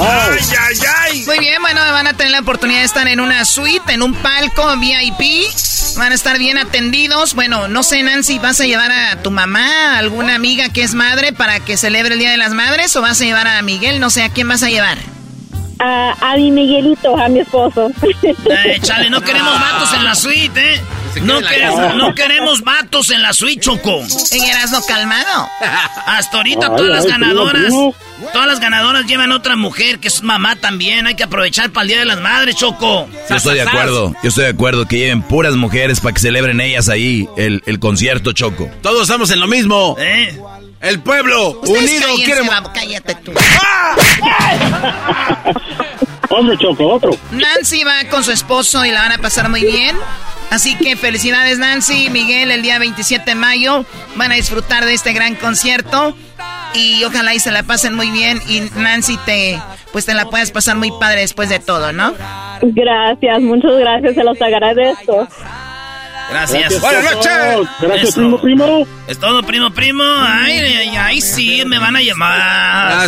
Speaker 1: ¡Ay, ay, ay! Muy bien, bueno, van a tener la oportunidad de estar en una suite, en un palco VIP. Van a estar bien atendidos. Bueno, no sé, Nancy, ¿vas a llevar a tu mamá, a alguna amiga que es madre para que celebre el Día de las Madres o vas a llevar a Miguel? No sé, ¿a quién vas a llevar?
Speaker 8: A, a mi Miguelito, a mi esposo.
Speaker 2: Eh, chale, no queremos vatos en la suite, ¿eh? No, queremos, no queremos vatos en la suite, Choco.
Speaker 1: En no calmado.
Speaker 2: Hasta ahorita todas las ganadoras, todas las ganadoras llevan otra mujer que es mamá también. Hay que aprovechar para el Día de las Madres, Choco.
Speaker 4: Yo estoy de acuerdo, yo estoy de acuerdo que lleven puras mujeres para que celebren ellas ahí el, el concierto, Choco.
Speaker 3: Todos estamos en lo mismo.
Speaker 2: ¿Eh?
Speaker 3: El pueblo unido quiere...
Speaker 1: Cállate tú. [LAUGHS]
Speaker 6: Hombre, Choco, otro.
Speaker 1: Nancy va con su esposo y la van a pasar muy bien. Así que felicidades Nancy, Miguel, el día 27 de mayo van a disfrutar de este gran concierto y ojalá y se la pasen muy bien y Nancy te pues te la puedas pasar muy padre después de todo, ¿no?
Speaker 8: Gracias, muchas gracias, se los agradezco.
Speaker 2: Gracias.
Speaker 6: Buenas noches. Gracias, primo, primo.
Speaker 2: Es todo, primo, primo. Ay, ay, ay, sí, me van a llamar.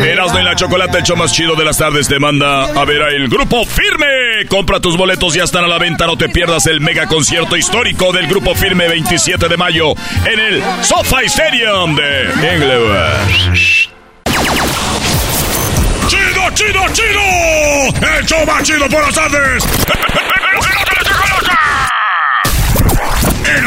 Speaker 9: Eras de la chocolate, el show más chido de las tardes, te manda a ver a el grupo Firme. Compra tus boletos, ya están a la venta. No te pierdas el mega concierto histórico del grupo Firme 27 de mayo en el SoFi Stadium de Inglewood. ¡Chido, chido, chido! ¡El show más chido por las tardes!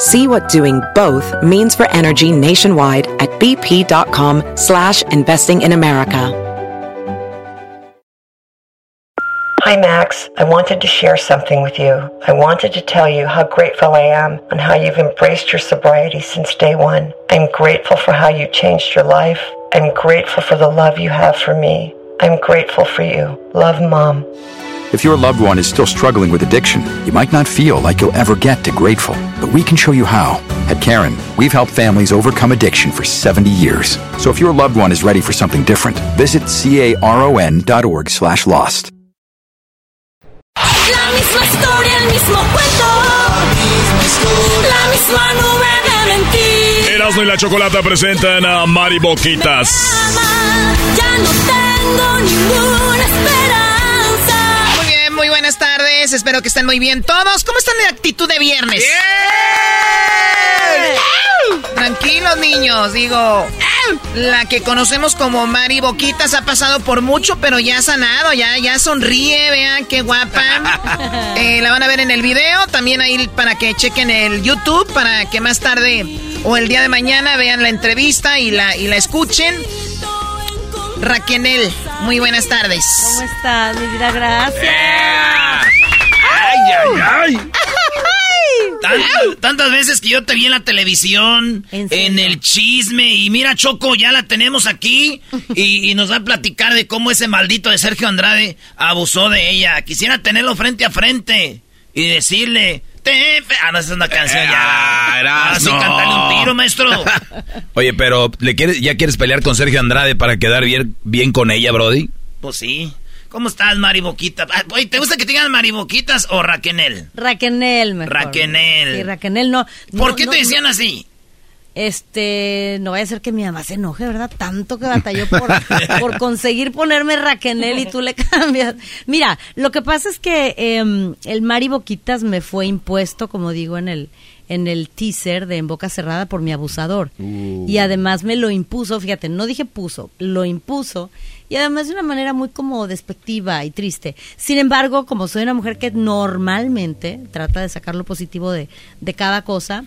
Speaker 10: See what doing both means for energy nationwide at bp.com slash investing in America.
Speaker 11: Hi, Max. I wanted to share something with you. I wanted to tell you how grateful I am and how you've embraced your sobriety since day one. I'm grateful for how you changed your life. I'm grateful for the love you have for me. I'm grateful for you. Love, Mom.
Speaker 12: If your loved one is still struggling with addiction, you might not feel like you'll ever get to grateful, but we can show you how. At Karen, we've helped families overcome addiction for 70 years. So if your loved one is ready for something different, visit caron.org slash lost.
Speaker 7: La misma historia, el mismo cuento. La misma nube de mentir.
Speaker 9: Erasmo y la Chocolata presentan a Mari Boquitas.
Speaker 7: Ya no tengo ninguna esperanza.
Speaker 1: Tardes. Espero que estén muy bien todos. ¿Cómo están de actitud de viernes? Tranquilos, niños. Digo, la que conocemos como Mari Boquitas ha pasado por mucho, pero ya ha sanado, ya, ya sonríe, vean qué guapa. [LAUGHS] Eh, la van a ver en el video, también ahí para que chequen el YouTube, para que más tarde o el día de mañana vean la entrevista y la, y la escuchen. Raquenel, muy buenas tardes.
Speaker 13: ¿Cómo estás, mi vida? Gracias.
Speaker 2: ¡Ay, ay, ay! [LAUGHS] Tan- tantas veces que yo te vi en la televisión, en, el chisme, y mira, Choco, ya la tenemos aquí, y, y nos va a platicar de cómo ese maldito de Sergio Andrade abusó de ella. Quisiera tenerlo frente a frente y decirle, te... fe-". Ah, no, esa es una canción ya.
Speaker 4: Ah,
Speaker 2: Así
Speaker 4: no.
Speaker 2: cantarle un tiro, maestro. [LAUGHS]
Speaker 4: Oye, pero ¿le quieres, ¿ya quieres pelear con Sergio Andrade para quedar bien, bien con ella, Brody?
Speaker 2: Pues sí. ¿Cómo estás, Mariboquita? Ah, Oye, ¿te gusta que te digan Mariboquitas o Raquenel?
Speaker 13: Raquenel, mejor.
Speaker 2: Raquenel.
Speaker 13: Sí, Raquenel no.
Speaker 2: ¿Por qué
Speaker 13: no,
Speaker 2: te decían
Speaker 13: no.
Speaker 2: así?
Speaker 13: Este, no vaya a ser que mi mamá se enoje, ¿verdad? Tanto que batalló por, [LAUGHS] por conseguir ponerme Raquenel y tú le cambias. Mira, lo que pasa es que em, el Mari Boquitas me fue impuesto, como digo en el en el teaser de En Boca Cerrada por mi abusador. Y además me lo impuso, fíjate, no dije puso, lo impuso. Y además de una manera muy como despectiva y triste. Sin embargo, como soy una mujer que normalmente trata de sacar lo positivo de, de cada cosa,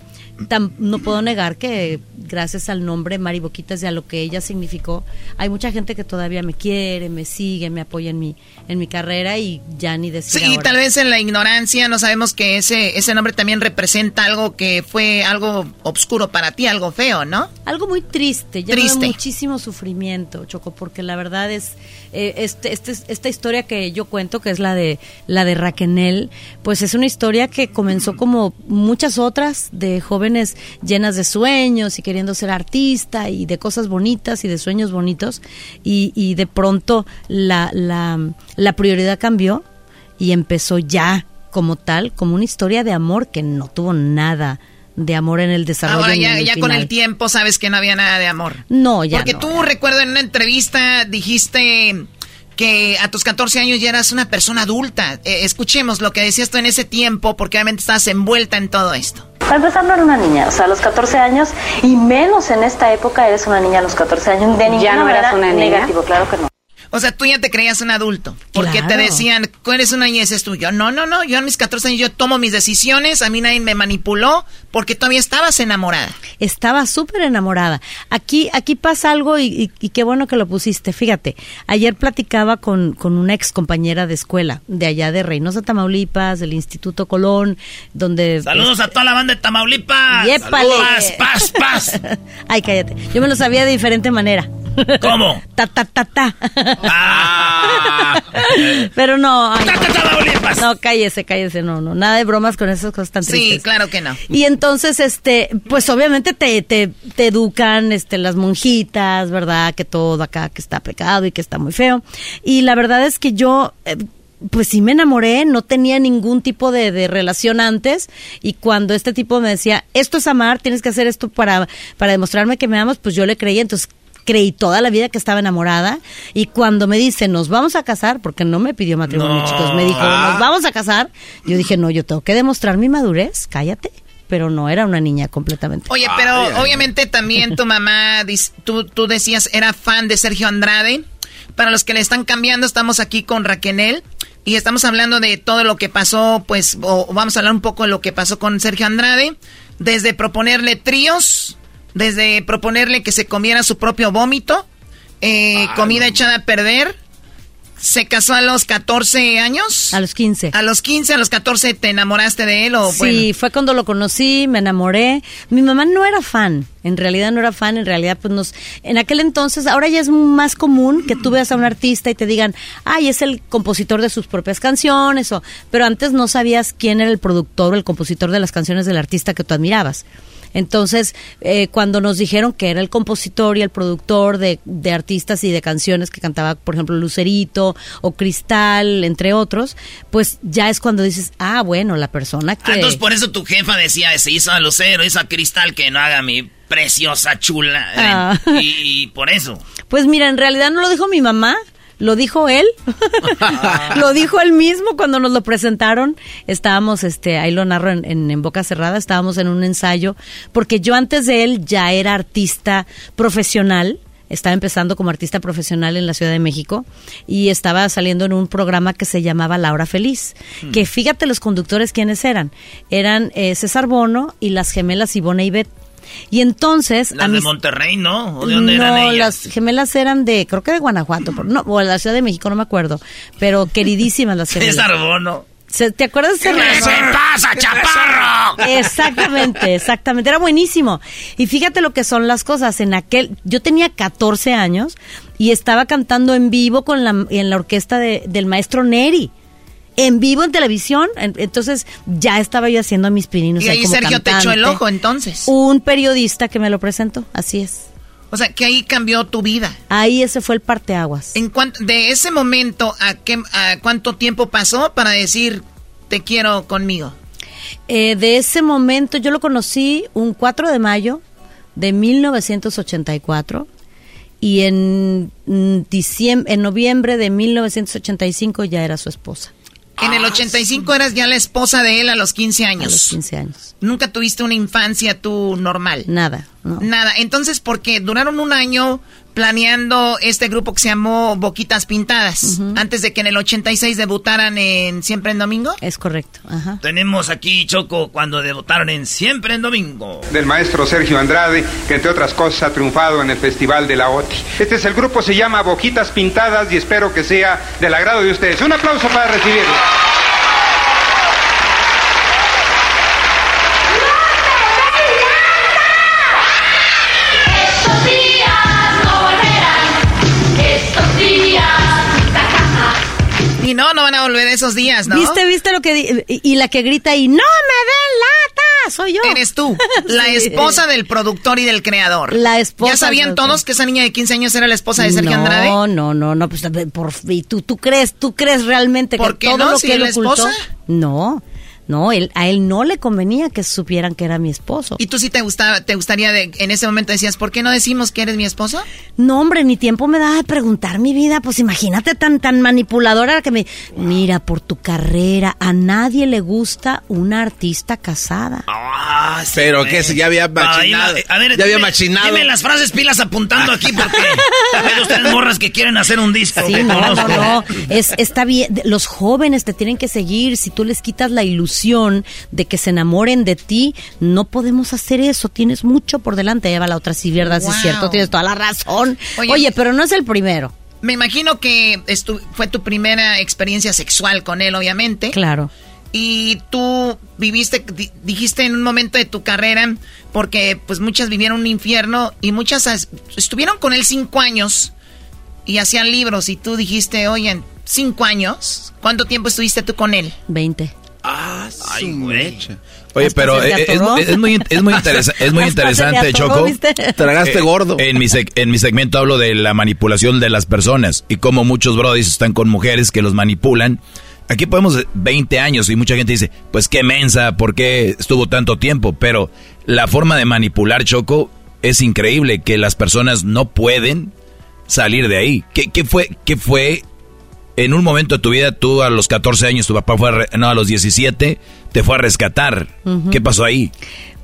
Speaker 13: tam- no puedo negar que gracias al nombre Mari Boquitas y a lo que ella significó, hay mucha gente que todavía me quiere, me sigue, me apoya en mi, en mi carrera y ya ni decir
Speaker 1: Sí,
Speaker 13: ahora.
Speaker 1: tal vez en la ignorancia no sabemos que ese, ese nombre también representa algo que fue algo oscuro para ti, algo feo, ¿no?
Speaker 13: Algo muy triste, ya
Speaker 1: Triste.
Speaker 13: muchísimo sufrimiento, Choco, porque la verdad eh, este, este, esta historia que yo cuento, que es la de la de Raquenel, pues es una historia que comenzó como muchas otras de jóvenes llenas de sueños y queriendo ser artista y de cosas bonitas y de sueños bonitos. Y, y de pronto la, la, la prioridad cambió y empezó ya como tal, como una historia de amor que no tuvo nada de amor en el desarrollo.
Speaker 1: Ahora ya, ya con el tiempo sabes que no había nada de amor.
Speaker 13: No, ya
Speaker 1: Porque tú recuerdo en una entrevista dijiste que a tus 14 años ya eras una persona adulta. Eh, escuchemos lo que decías tú en ese tiempo porque obviamente estabas envuelta en todo esto.
Speaker 14: Para empezar, no era una niña, o sea, a los 14 años, y menos en esta época, eres una niña a los 14 años, de ninguna
Speaker 15: ¿Ya no eras una niña?
Speaker 14: negativo, claro que no.
Speaker 1: O sea, tú ya te creías un adulto. Porque te decían, tú eres una niña, y dices tú, yo, no, no, no, yo a mis 14 años yo tomo mis decisiones, a mí nadie me manipuló, porque todavía estabas enamorada.
Speaker 13: Estaba súper enamorada. Aquí, aquí pasa algo y, y- y qué bueno que lo pusiste. Fíjate, ayer platicaba con, con una ex compañera de escuela de allá de Reynosa, Tamaulipas, del Instituto Colón, donde...
Speaker 2: Saludos a toda la banda de Tamaulipas.
Speaker 13: ¡Yépale!
Speaker 2: Paz, paz, paz. [LAUGHS]
Speaker 13: Ay, cállate. Yo me lo sabía de diferente manera.
Speaker 2: ¿Cómo?
Speaker 13: Ta, ta, ta, ta.
Speaker 2: Ah.
Speaker 13: Pero no. ay, no. No, cállese, cállese. No, no. Nada de bromas con esas cosas tan
Speaker 1: Sí,
Speaker 13: tristes.
Speaker 1: claro que no.
Speaker 13: Y entonces, este, pues obviamente te, te, te educan, este, las monjitas, ¿verdad? Que todo acá que está pecado y que está muy feo. Y la verdad es que yo, eh, pues sí me enamoré, no tenía ningún tipo de, de relación antes. Y cuando este tipo me decía, esto es amar, tienes que hacer esto para, para demostrarme que me amas, pues yo le creí. Entonces creí toda la vida que estaba enamorada y cuando me dice nos vamos a casar porque no me pidió matrimonio
Speaker 2: No.
Speaker 13: chicos me dijo
Speaker 2: Ah.
Speaker 13: nos vamos a casar yo dije no yo tengo que demostrar mi madurez cállate pero no era una niña completamente
Speaker 1: Oye, pero obviamente también tu mamá, dis- tú, tú decías, era fan de Sergio Andrade. Para los que le están cambiando, estamos aquí con Raquenel y estamos hablando de todo lo que pasó, pues, o vamos a hablar un poco de lo que pasó con Sergio Andrade, desde proponerle tríos, desde proponerle que se comiera su propio vómito, eh, comida echada a perder. Se casó a los 14 años.
Speaker 13: a los 15
Speaker 1: A los 15, a los 14 te enamoraste de él o
Speaker 13: Sí,
Speaker 1: bueno.
Speaker 13: fue cuando lo conocí, me enamoré. Mi mamá no era fan, en realidad no era fan, en realidad pues nos... En aquel entonces, ahora ya es más común que tú veas a un artista y te digan, ay, es el compositor de sus propias canciones, o... pero antes no sabías quién era el productor o el compositor de las canciones del artista que tú admirabas. Entonces, eh, cuando nos dijeron que era el compositor y el productor de, de artistas y de canciones que cantaba, por ejemplo, Lucerito o Cristal, entre otros, pues ya es cuando dices, ah, bueno, la persona que...
Speaker 2: Ah, entonces por eso tu jefa decía, se hizo a Lucero, hizo a Cristal, que no haga mi preciosa chula. eh,
Speaker 13: Ah.
Speaker 2: Y, y por eso.
Speaker 13: Pues mira, en realidad no lo dijo mi mamá, lo dijo él. [LAUGHS] lo dijo él mismo cuando nos lo presentaron. Estábamos, este, ahí lo narro en, en- en boca cerrada, estábamos en un ensayo, porque yo antes de él ya era artista profesional. Estaba empezando como artista profesional en la Ciudad de México y estaba saliendo en un programa que se llamaba La Hora Feliz.
Speaker 2: Hmm.
Speaker 13: Que fíjate los conductores quiénes eran. Eran eh, César Bono y las gemelas Ivona y Bet. Y entonces
Speaker 2: Las
Speaker 13: a
Speaker 2: de Monterrey, ¿no? ¿O de dónde eran
Speaker 13: no,
Speaker 2: ellas?
Speaker 13: las gemelas eran de, creo que de Guanajuato, no, o de la Ciudad de México, no me acuerdo. Pero queridísimas las [LAUGHS] gemelas.
Speaker 2: César Bono.
Speaker 13: ¿Te acuerdas de
Speaker 2: ¿Qué se pasa, chaparro?
Speaker 13: Exactamente, exactamente. Era buenísimo. Y fíjate lo que son las cosas. En aquel, yo tenía 14 años y estaba cantando en vivo con la, en la orquesta de- del maestro Neri. En vivo en televisión. En- Entonces ya estaba yo haciendo mis pininos.
Speaker 1: Y ahí
Speaker 13: como
Speaker 1: Sergio te echó el ojo entonces.
Speaker 13: Un periodista que me lo presentó, así es.
Speaker 1: O sea, que ahí cambió tu vida.
Speaker 13: Ahí ese fue el parteaguas.
Speaker 1: En cuanto, de ese momento a, qué, a cuánto tiempo pasó para decir te quiero conmigo.
Speaker 13: Eh, de ese momento yo lo conocí un 4 de mayo de 1984 y en, mm, diciembre, en noviembre de 1985 ya era su esposa.
Speaker 1: En el 85 eras ya la esposa de él a los 15 años.
Speaker 13: A los 15 años.
Speaker 1: Nunca tuviste una infancia tú normal.
Speaker 13: Nada, no.
Speaker 1: Nada. Entonces, porque duraron un año planeando este grupo que se llamó Boquitas Pintadas, antes de que en el 86 debutaran en Siempre en Domingo.
Speaker 13: Es correcto, ajá.
Speaker 2: Tenemos aquí, Choco, cuando debutaron en Siempre en Domingo.
Speaker 16: del maestro Sergio Andrade, que entre otras cosas ha triunfado en el Festival de la OTI. Este es el grupo, se llama Boquitas Pintadas y espero que sea del agrado de ustedes. Un aplauso para recibirlo.
Speaker 1: De esos días, ¿no?
Speaker 13: ¿Viste, viste lo que... y, y la que grita y no me den lata, soy yo.
Speaker 1: Eres tú, [LAUGHS] la
Speaker 13: Sí.
Speaker 1: esposa del productor y del creador.
Speaker 13: La esposa
Speaker 1: ¿Ya sabían todos que esa niña de 15 años era la esposa de Sergio
Speaker 13: no,
Speaker 1: Andrade?
Speaker 13: No, no, no, pues a ver, por y tú tú crees, tú crees realmente
Speaker 1: ¿Por
Speaker 13: que
Speaker 1: qué
Speaker 13: todo
Speaker 1: no?
Speaker 13: lo
Speaker 1: Si
Speaker 13: que él
Speaker 1: la
Speaker 13: ocultó?
Speaker 1: esposa.
Speaker 13: No. No, él, a él no le convenía que supieran que era mi esposo.
Speaker 1: ¿Y tú sí te gustaba, te gustaría de, en ese momento decías, ¿por qué no decimos que eres mi esposo?
Speaker 13: No, hombre, ni tiempo me daba de preguntar mi vida. Pues imagínate tan, tan manipuladora que me. Mira, por tu carrera, a nadie le gusta una artista casada.
Speaker 3: Ah, Pero que si ya había machinado.
Speaker 2: Ahí la- a ver,
Speaker 3: ya había
Speaker 2: dime-
Speaker 3: machinado.
Speaker 2: Dime las frases pilas apuntando aquí porque [LAUGHS] hay ustedes morras que quieren hacer un disco.
Speaker 13: Sí, no, no, no. Es, está bien. Los jóvenes te tienen que seguir. Si tú les quitas la ilusión de que se enamoren de ti, no podemos hacer eso. Tienes mucho por delante. Lleva la otra, sí, verdad,
Speaker 1: Wow.
Speaker 13: es cierto. Tienes toda la razón.
Speaker 1: Oye,
Speaker 13: Oye, pero no es el primero.
Speaker 1: Me imagino que fue tu primera experiencia sexual con él, obviamente.
Speaker 13: Claro.
Speaker 1: Y tú viviste, di- dijiste en un momento de tu carrera, porque pues muchas vivieron un infierno y muchas as- estuvieron con él cinco años y hacían libros y tú dijiste, oye, cinco años, ¿cuánto tiempo estuviste tú con él?
Speaker 13: Veinte.
Speaker 3: Ah,
Speaker 2: Ay, güey.
Speaker 4: Oye, pero eh, es, muy, es muy, interesa- es muy [LAUGHS] interesante,
Speaker 13: atoró,
Speaker 4: Choco.
Speaker 13: ¿viste? [LAUGHS]
Speaker 3: Tragaste
Speaker 4: Eh,
Speaker 3: gordo.
Speaker 4: En mi, en mi segmento hablo de la manipulación de las personas y cómo muchos brodis están con mujeres que los manipulan. Aquí podemos 20 años y mucha gente dice, pues qué mensa, ¿por qué estuvo tanto tiempo? Pero la forma de manipular, Choco, es increíble que las personas no pueden salir de ahí. ¿Qué, qué fue, qué fue en un momento de tu vida, tú a los 14 años, tu papá fue, a re- no, a los 17, te fue a rescatar? ¿Qué pasó ahí?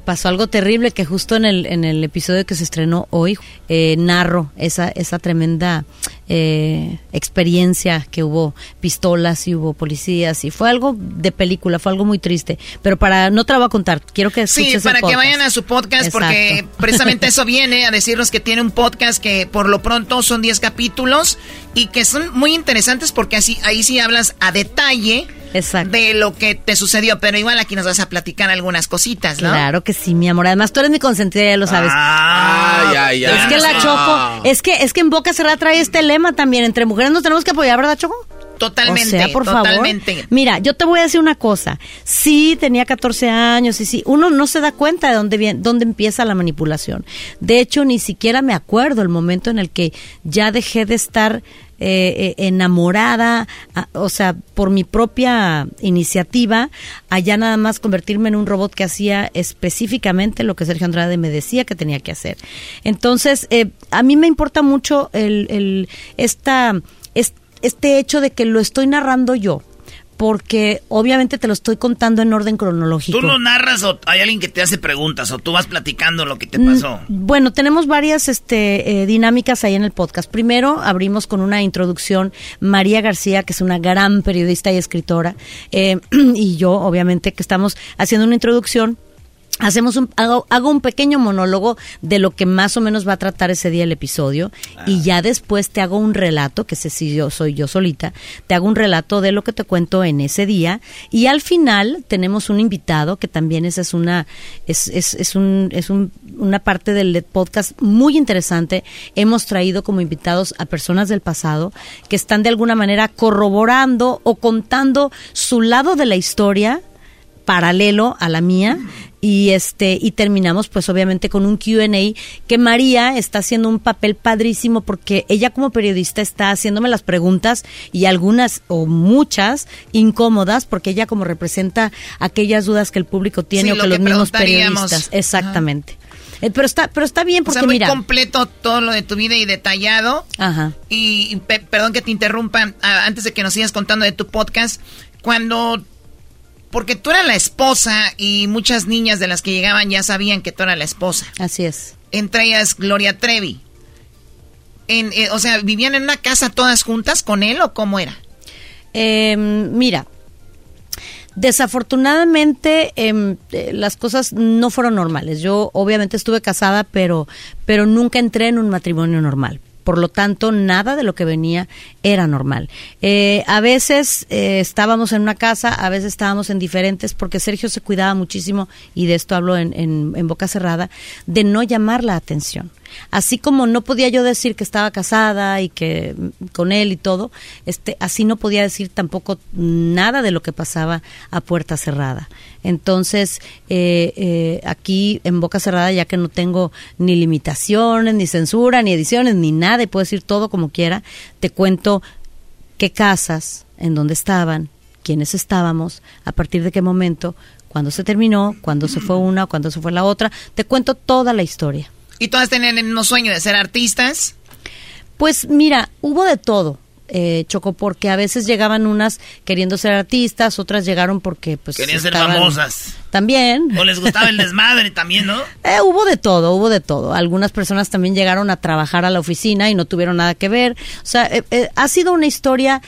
Speaker 13: Pasó algo terrible que justo en el, en el episodio que se estrenó hoy eh, narro esa, esa tremenda eh, experiencia que hubo pistolas y hubo policías y fue algo de película, fue algo muy triste. Pero para, no te lo voy a contar, quiero que
Speaker 1: Sí,
Speaker 13: el
Speaker 1: para que vayan a su podcast, porque [LAUGHS] precisamente eso viene a decirnos que tiene un podcast que por lo pronto son 10 capítulos y que son muy interesantes porque así ahí sí hablas a detalle de lo que te sucedió, pero igual aquí nos vas a platicar algunas cositas, ¿no?
Speaker 13: Claro que sí, mi amor. Además, tú eres mi consentida, ya lo sabes.
Speaker 1: Ah,
Speaker 3: Ay, ay, ay.
Speaker 13: Es que la Choco, es que, es que en Boca Cerrada trae este lema también. Entre mujeres nos tenemos que apoyar, ¿verdad, Choco?
Speaker 1: Totalmente,
Speaker 13: O sea, por
Speaker 1: totalmente.
Speaker 13: favor. Mira, yo te voy a decir una cosa. Sí, tenía 14 años y sí, uno no se da cuenta de dónde viene, dónde empieza la manipulación. De hecho, ni siquiera me acuerdo el momento en el que ya dejé de estar eh, eh, enamorada, o sea, por mi propia iniciativa, allá nada más convertirme en un robot que hacía específicamente lo que Sergio Andrade me decía que tenía que hacer. Entonces, eh, a mí me importa mucho el, el- esta, es- este hecho de que lo estoy narrando yo, porque obviamente te lo estoy contando en orden cronológico.
Speaker 2: ¿Tú lo narras o hay alguien que te hace preguntas o tú vas platicando lo que te
Speaker 13: Mm,
Speaker 2: pasó?
Speaker 13: Bueno, tenemos varias este, eh, dinámicas ahí en el podcast. Primero, abrimos con una introducción. María García, que es una gran periodista y escritora, eh, [CLEARS THROAT] y yo, obviamente, que estamos haciendo una introducción. Hacemos un, hago, hago un pequeño monólogo de lo que más o menos va a tratar ese día el episodio y ya después te hago un relato, que sé si yo soy yo solita, te hago un relato de lo que te cuento en ese día y al final tenemos un invitado que también esa es una es, es, es un, es un, una parte del podcast muy interesante. Hemos traído como invitados a personas del pasado que están de alguna manera corroborando o contando su lado de la historia paralelo a la mía y este y terminamos pues obviamente con un Q&A que María está haciendo un papel padrísimo porque ella como periodista está haciéndome las preguntas y algunas o muchas incómodas porque ella como representa aquellas dudas que el público tiene
Speaker 1: Sí,
Speaker 13: o
Speaker 1: lo
Speaker 13: que los
Speaker 1: que
Speaker 13: mismos periodistas. Exactamente. Eh, pero está pero está bien
Speaker 1: O
Speaker 13: porque
Speaker 1: sea, muy
Speaker 13: mira.
Speaker 1: completo todo lo de tu vida y detallado.
Speaker 13: ajá.
Speaker 1: Y, y pe- perdón que te interrumpa, antes de que nos sigas contando de tu podcast, cuando... Porque tú eras la esposa y muchas niñas de las que llegaban ya sabían que tú eras la esposa.
Speaker 13: así es
Speaker 1: Entre ellas Gloria Trevi. En, eh, o sea, ¿vivían en una casa todas juntas con él o cómo era?
Speaker 13: Eh, mira, desafortunadamente em, eh, las cosas no fueron normales. Yo obviamente estuve casada, pero, pero nunca entré en un matrimonio normal. Por lo tanto, nada de lo que venía era normal. Eh, a veces eh, estábamos en una casa, a veces estábamos en diferentes, porque Sergio se cuidaba muchísimo, y de esto hablo en, en- en boca cerrada, de no llamar la atención. Así como no podía yo decir que estaba casada y que mm, con él y todo, este, así no podía decir tampoco nada de lo que pasaba a puerta cerrada. Entonces, eh, eh, aquí en boca cerrada, ya que no tengo ni limitaciones, ni censura, ni ediciones, ni nada, y puedo decir todo como quiera, te cuento qué casas, en dónde estaban, quiénes estábamos, a partir de qué momento, cuándo se terminó, cuándo se fue una, cuándo se fue la otra. Te cuento toda la historia.
Speaker 1: ¿Y todas tenían el mismo sueño de ser artistas?
Speaker 13: Pues mira, hubo de todo. Eh, Choco, porque a veces llegaban unas queriendo ser artistas, otras llegaron porque pues
Speaker 2: querían ser famosas.
Speaker 13: También.
Speaker 2: O les gustaba el [LAUGHS] desmadre también, ¿no?
Speaker 13: Eh, hubo de todo, hubo de todo. Algunas personas también llegaron a trabajar a la oficina y no tuvieron nada que ver. O sea, eh, eh, ha sido una historia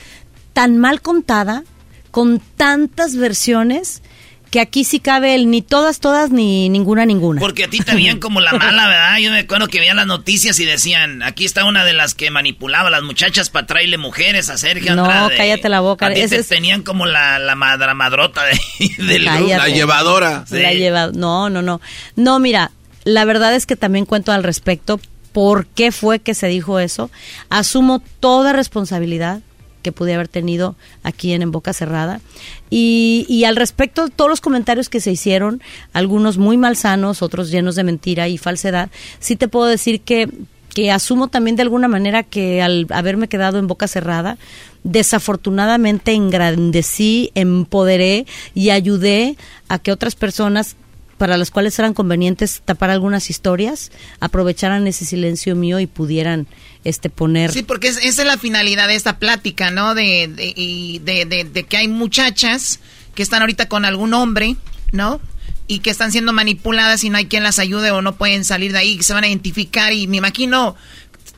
Speaker 13: tan mal contada, con tantas versiones, que aquí sí cabe el ni todas, todas, ni ninguna, ninguna.
Speaker 2: Porque a ti te veían como la mala, ¿verdad? Yo me acuerdo que veían las noticias y decían, aquí está una de las que manipulaba a las muchachas para traerle mujeres a Sergio
Speaker 13: No,
Speaker 2: Andrade.
Speaker 13: cállate la boca.
Speaker 2: A ti
Speaker 13: Ese
Speaker 2: te
Speaker 13: es-
Speaker 2: tenían como la, la madra madrota de, [LAUGHS] del grupo.
Speaker 13: Cállate.
Speaker 3: La llevadora.
Speaker 2: Sí.
Speaker 13: La lleva, no, no, no. No, mira, la verdad es que también cuento al respecto por qué fue que se dijo eso. Asumo toda responsabilidad que pude haber tenido aquí en Boca Cerrada. Y, y al respecto, todos los comentarios que se hicieron, algunos muy malsanos, otros llenos de mentira y falsedad, sí te puedo decir que que asumo también de alguna manera que al haberme quedado en boca cerrada, desafortunadamente engrandecí, empoderé y ayudé a que otras personas para las cuales eran convenientes tapar algunas historias, aprovecharan ese silencio mío y pudieran este poner
Speaker 1: Sí, porque es- esa es la finalidad de esta plática, ¿no? De, de, de, que hay muchachas que están ahorita con algún hombre, ¿no? Y que están siendo manipuladas y no hay quien las ayude o no pueden salir de ahí, que se van a identificar y me imagino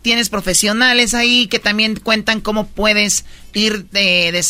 Speaker 1: tienes profesionales ahí que también cuentan cómo puedes ir de, de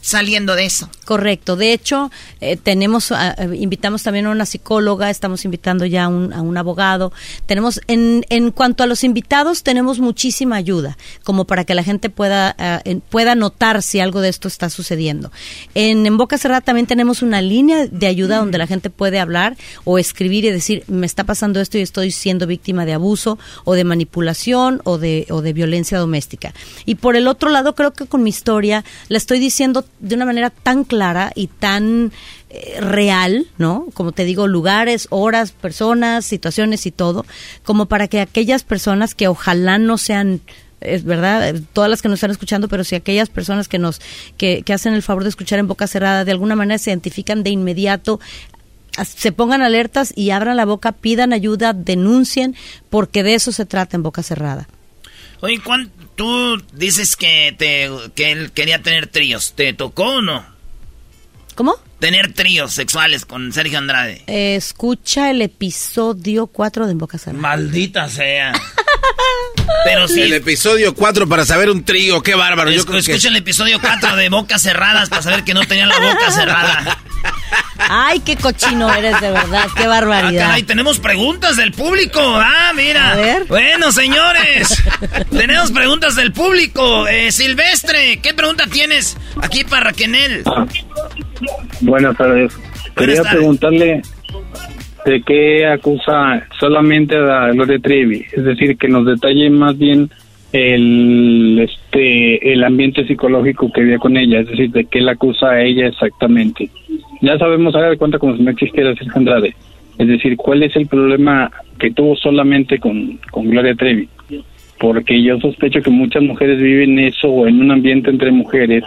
Speaker 1: saliendo de eso.
Speaker 13: Correcto. De hecho, eh, tenemos, ah, eh, invitamos también a una psicóloga, estamos invitando ya a un, a un abogado. Tenemos, en, en cuanto a los invitados, tenemos muchísima ayuda, como para que la gente pueda, ah, pueda notar si algo de esto está sucediendo. En, en Boca Cerrada también tenemos una línea de ayuda donde la gente puede hablar o escribir y decir, me está pasando esto y estoy siendo víctima de abuso o de manipulación o de, o de violencia doméstica. Y por el otro lado, creo que con mi historia la estoy diciendo de una manera tan clara y tan eh, real, ¿no? Como te digo, lugares, horas, personas, situaciones y todo, como para que aquellas personas que ojalá no sean es verdad, eh, todas las que nos están escuchando, pero si aquellas personas que nos que, que hacen el favor de escuchar en boca cerrada de alguna manera se identifican de inmediato se pongan alertas y abran la boca, pidan ayuda, denuncien, porque de eso se trata en boca cerrada.
Speaker 2: Oye, ¿cuán- tú dices que, te, que él quería tener tríos. ¿Te tocó o no?
Speaker 13: ¿Cómo?
Speaker 2: Tener tríos sexuales con Sergio Andrade.
Speaker 13: Eh, escucha el episodio 4 de En Boca Cerrada.
Speaker 2: Maldita sea. [LAUGHS] Pero sí.
Speaker 3: El episodio 4 para saber un trío, qué bárbaro. Yo que-
Speaker 2: escucha el episodio 4 de Bocas Cerradas para saber que no tenían la boca cerrada.
Speaker 13: Ay, qué cochino eres de verdad, qué
Speaker 2: Ah,
Speaker 13: barbaridad.
Speaker 2: caray, tenemos preguntas del público. Ah, mira.
Speaker 13: A ver.
Speaker 2: Bueno, señores, [LAUGHS] tenemos preguntas del público. Eh, Silvestre, ¿qué pregunta tienes aquí para Raquel?
Speaker 6: Buenas tardes. Quería
Speaker 2: tardes.
Speaker 6: preguntarle de qué acusa solamente a Gloria Trevi, es decir, que nos detalle más bien el este el ambiente psicológico que había con ella, es decir, de qué la acusa a ella exactamente. Ya sabemos, haga de cuenta como si no existiera Sergio Andrade. Es decir, ¿cuál es el problema que tuvo solamente con, con Gloria Trevi? Porque yo sospecho que muchas mujeres viven eso o en un ambiente entre mujeres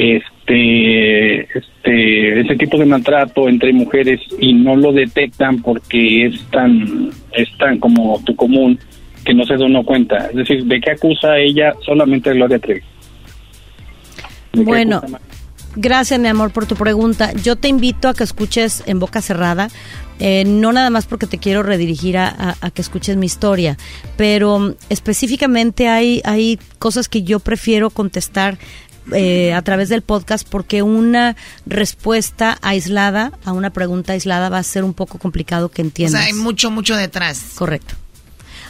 Speaker 6: este este ese tipo de maltrato entre mujeres y no lo detectan porque es tan es tan como tu común que no se da uno cuenta. Es decir de qué acusa ella solamente a Gloria Trevi ¿De qué
Speaker 13: Bueno, gracias mi amor por tu pregunta. Yo te invito a que escuches en boca cerrada, eh, no nada más porque te quiero redirigir a, a- a que escuches mi historia, pero mm, específicamente hay, hay cosas que yo prefiero contestar eh, a través del podcast porque una respuesta aislada a una pregunta aislada va a ser un poco complicado que
Speaker 1: O
Speaker 13: entiendas.
Speaker 1: sea, hay mucho, mucho detrás.
Speaker 13: Correcto.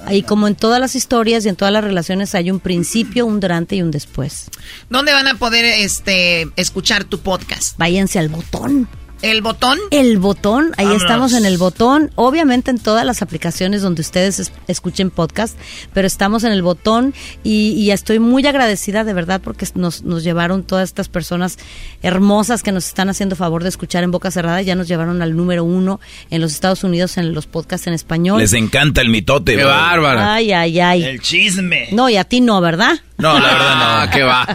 Speaker 13: Ahí como en todas las historias y en todas las relaciones hay un principio, un durante y un después.
Speaker 1: ¿Dónde van a poder este escuchar tu podcast?
Speaker 13: Váyanse al botón.
Speaker 1: ¿El botón?
Speaker 13: El botón, ahí estamos en el botón. Obviamente en todas las aplicaciones donde ustedes escuchen podcast, pero estamos en el botón y, estoy muy agradecida de verdad porque nos, nos llevaron todas estas personas hermosas que nos están haciendo favor de escuchar en boca cerrada. Ya nos llevaron al número uno en los Estados Unidos en los podcasts en español.
Speaker 4: Les encanta el mitote.
Speaker 3: Qué bárbara.
Speaker 13: Ay, ay, ay.
Speaker 2: El chisme.
Speaker 13: No, y a ti no, ¿verdad?
Speaker 4: No, la verdad no.
Speaker 3: Ah, qué va.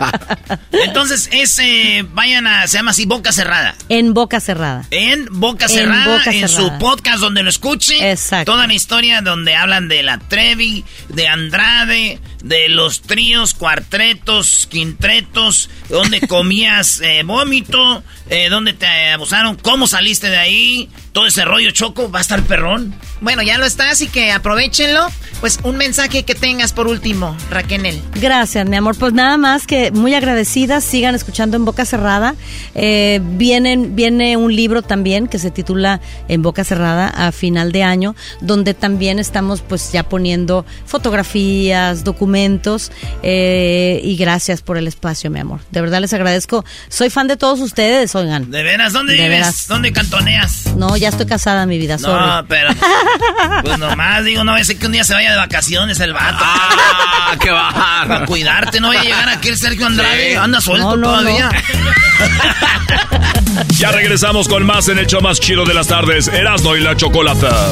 Speaker 3: [LAUGHS]
Speaker 2: Entonces, ese, vayan a, se llama así Boca Cerrada.
Speaker 13: En Boca Cerrada.
Speaker 2: En Boca Cerrada, en, su podcast donde lo escuche. Exacto. Toda la historia donde hablan de la Trevi, de Andrade, de los tríos, cuartetos, quintretos, donde comías [LAUGHS] eh, vómito, eh, donde te abusaron, cómo saliste de ahí, todo ese rollo choco, va a estar perrón.
Speaker 1: Bueno, ya lo está, así que aprovechenlo. Pues un mensaje que tengas por último, Raquel.
Speaker 13: Gracias, mi amor. Pues nada más que muy agradecida, sigan escuchando en Boca Cerrada. Eh, vienen, viene un libro también que se titula En Boca Cerrada a final de año, donde también estamos pues ya poniendo fotografías, documentos eh, y gracias por el espacio, mi amor. De verdad les agradezco. Soy fan de todos ustedes, oigan.
Speaker 2: ¿De veras? ¿Dónde vives? ¿Dónde cantoneas?
Speaker 13: No, ya estoy casada, mi vida,
Speaker 2: No, pero... [LAUGHS] Pues nomás digo, no, ese que un día se vaya de vacaciones el vato.
Speaker 3: ¡Ah, qué bajar!
Speaker 2: Para cuidarte, no vaya a llegar aquí el Sergio Andrade. Anda suelto todavía.
Speaker 9: ya regresamos con más en el show más chido de las tardes, Erasmo y la Chocolata.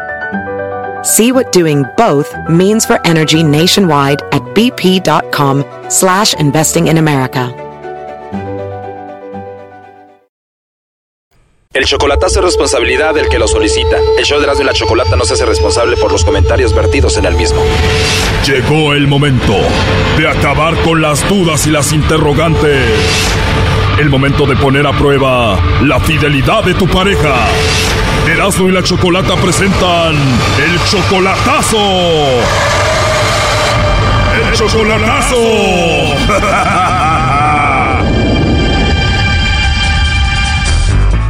Speaker 10: See what doing both means for energy nationwide at bp.com slash investing in America.
Speaker 15: El chocolatazo es responsabilidad del que lo solicita. El show de Erasmo y la Chocolata no se hace responsable por los comentarios vertidos en el mismo.
Speaker 9: Llegó el momento de acabar con las dudas y las interrogantes. El momento de poner a prueba la fidelidad de tu pareja. Erasmo y la Chocolata presentan el chocolatazo. El chocolatazo.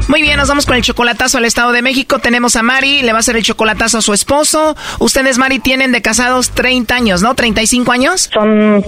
Speaker 1: Muy bien, nos vamos con el chocolatazo al Estado de México. Tenemos a Mari, le va a hacer el chocolatazo a su esposo. Ustedes, Mari, tienen de casados 30 años, ¿no? ¿35 años?
Speaker 17: Son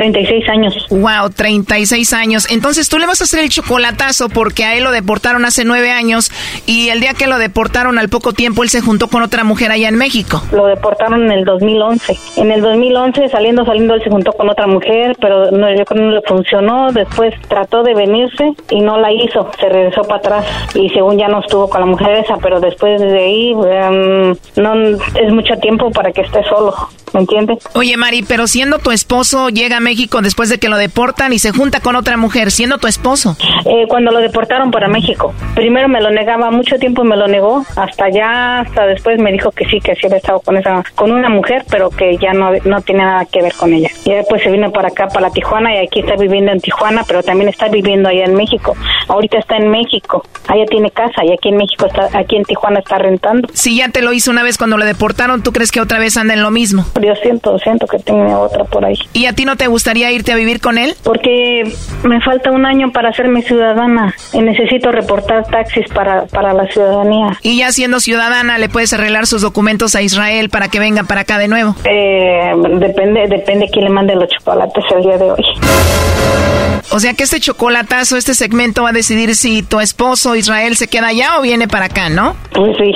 Speaker 17: 36 años.
Speaker 1: Wow, 36 años. Entonces tú le vas a hacer el chocolatazo porque a él lo deportaron hace nueve años y el día que lo deportaron al poco tiempo él se juntó con otra mujer allá en México.
Speaker 17: Lo deportaron en el 2011. En el 2011 saliendo, saliendo él se juntó con otra mujer, pero no, yo creo que no le funcionó. Después trató de venirse y no la hizo. Se regresó para atrás y según ya no estuvo con la mujer esa, pero después de ahí em, no es mucho tiempo para que esté solo. ¿Me entiendes?
Speaker 1: Oye, Mari, pero siendo tu esposo llega a México después de que lo deportan y se junta con otra mujer, siendo tu esposo.
Speaker 17: Eh, cuando lo deportaron para México. Primero me lo negaba, mucho tiempo me lo negó, hasta ya, hasta después me dijo que sí, que sí había estado con esa, con una mujer, pero que ya no, no tiene nada que ver con ella. Y después se vino para acá, para la Tijuana, y aquí está viviendo en Tijuana, pero también está viviendo allá en México. Ahorita está en México, allá tiene casa, y aquí en México está, aquí en Tijuana está rentando.
Speaker 1: Si ya te lo hizo una vez cuando lo deportaron, ¿tú crees que otra vez anda en lo mismo?
Speaker 17: Yo siento, siento que tiene otra por ahí.
Speaker 1: ¿Y a ti no te gustaría irte a vivir con él?
Speaker 17: Porque me falta un año para hacerme ciudadana y necesito reportar taxis para, para la ciudadanía.
Speaker 1: ¿Y ya siendo ciudadana le puedes arreglar sus documentos a Israel para que venga para acá de nuevo?
Speaker 17: Eh, depende, depende quién le mande los chocolates el día de hoy.
Speaker 1: O sea que este chocolatazo, este segmento va a decidir si tu esposo Israel se queda allá o viene para acá, ¿no?
Speaker 17: Pues sí.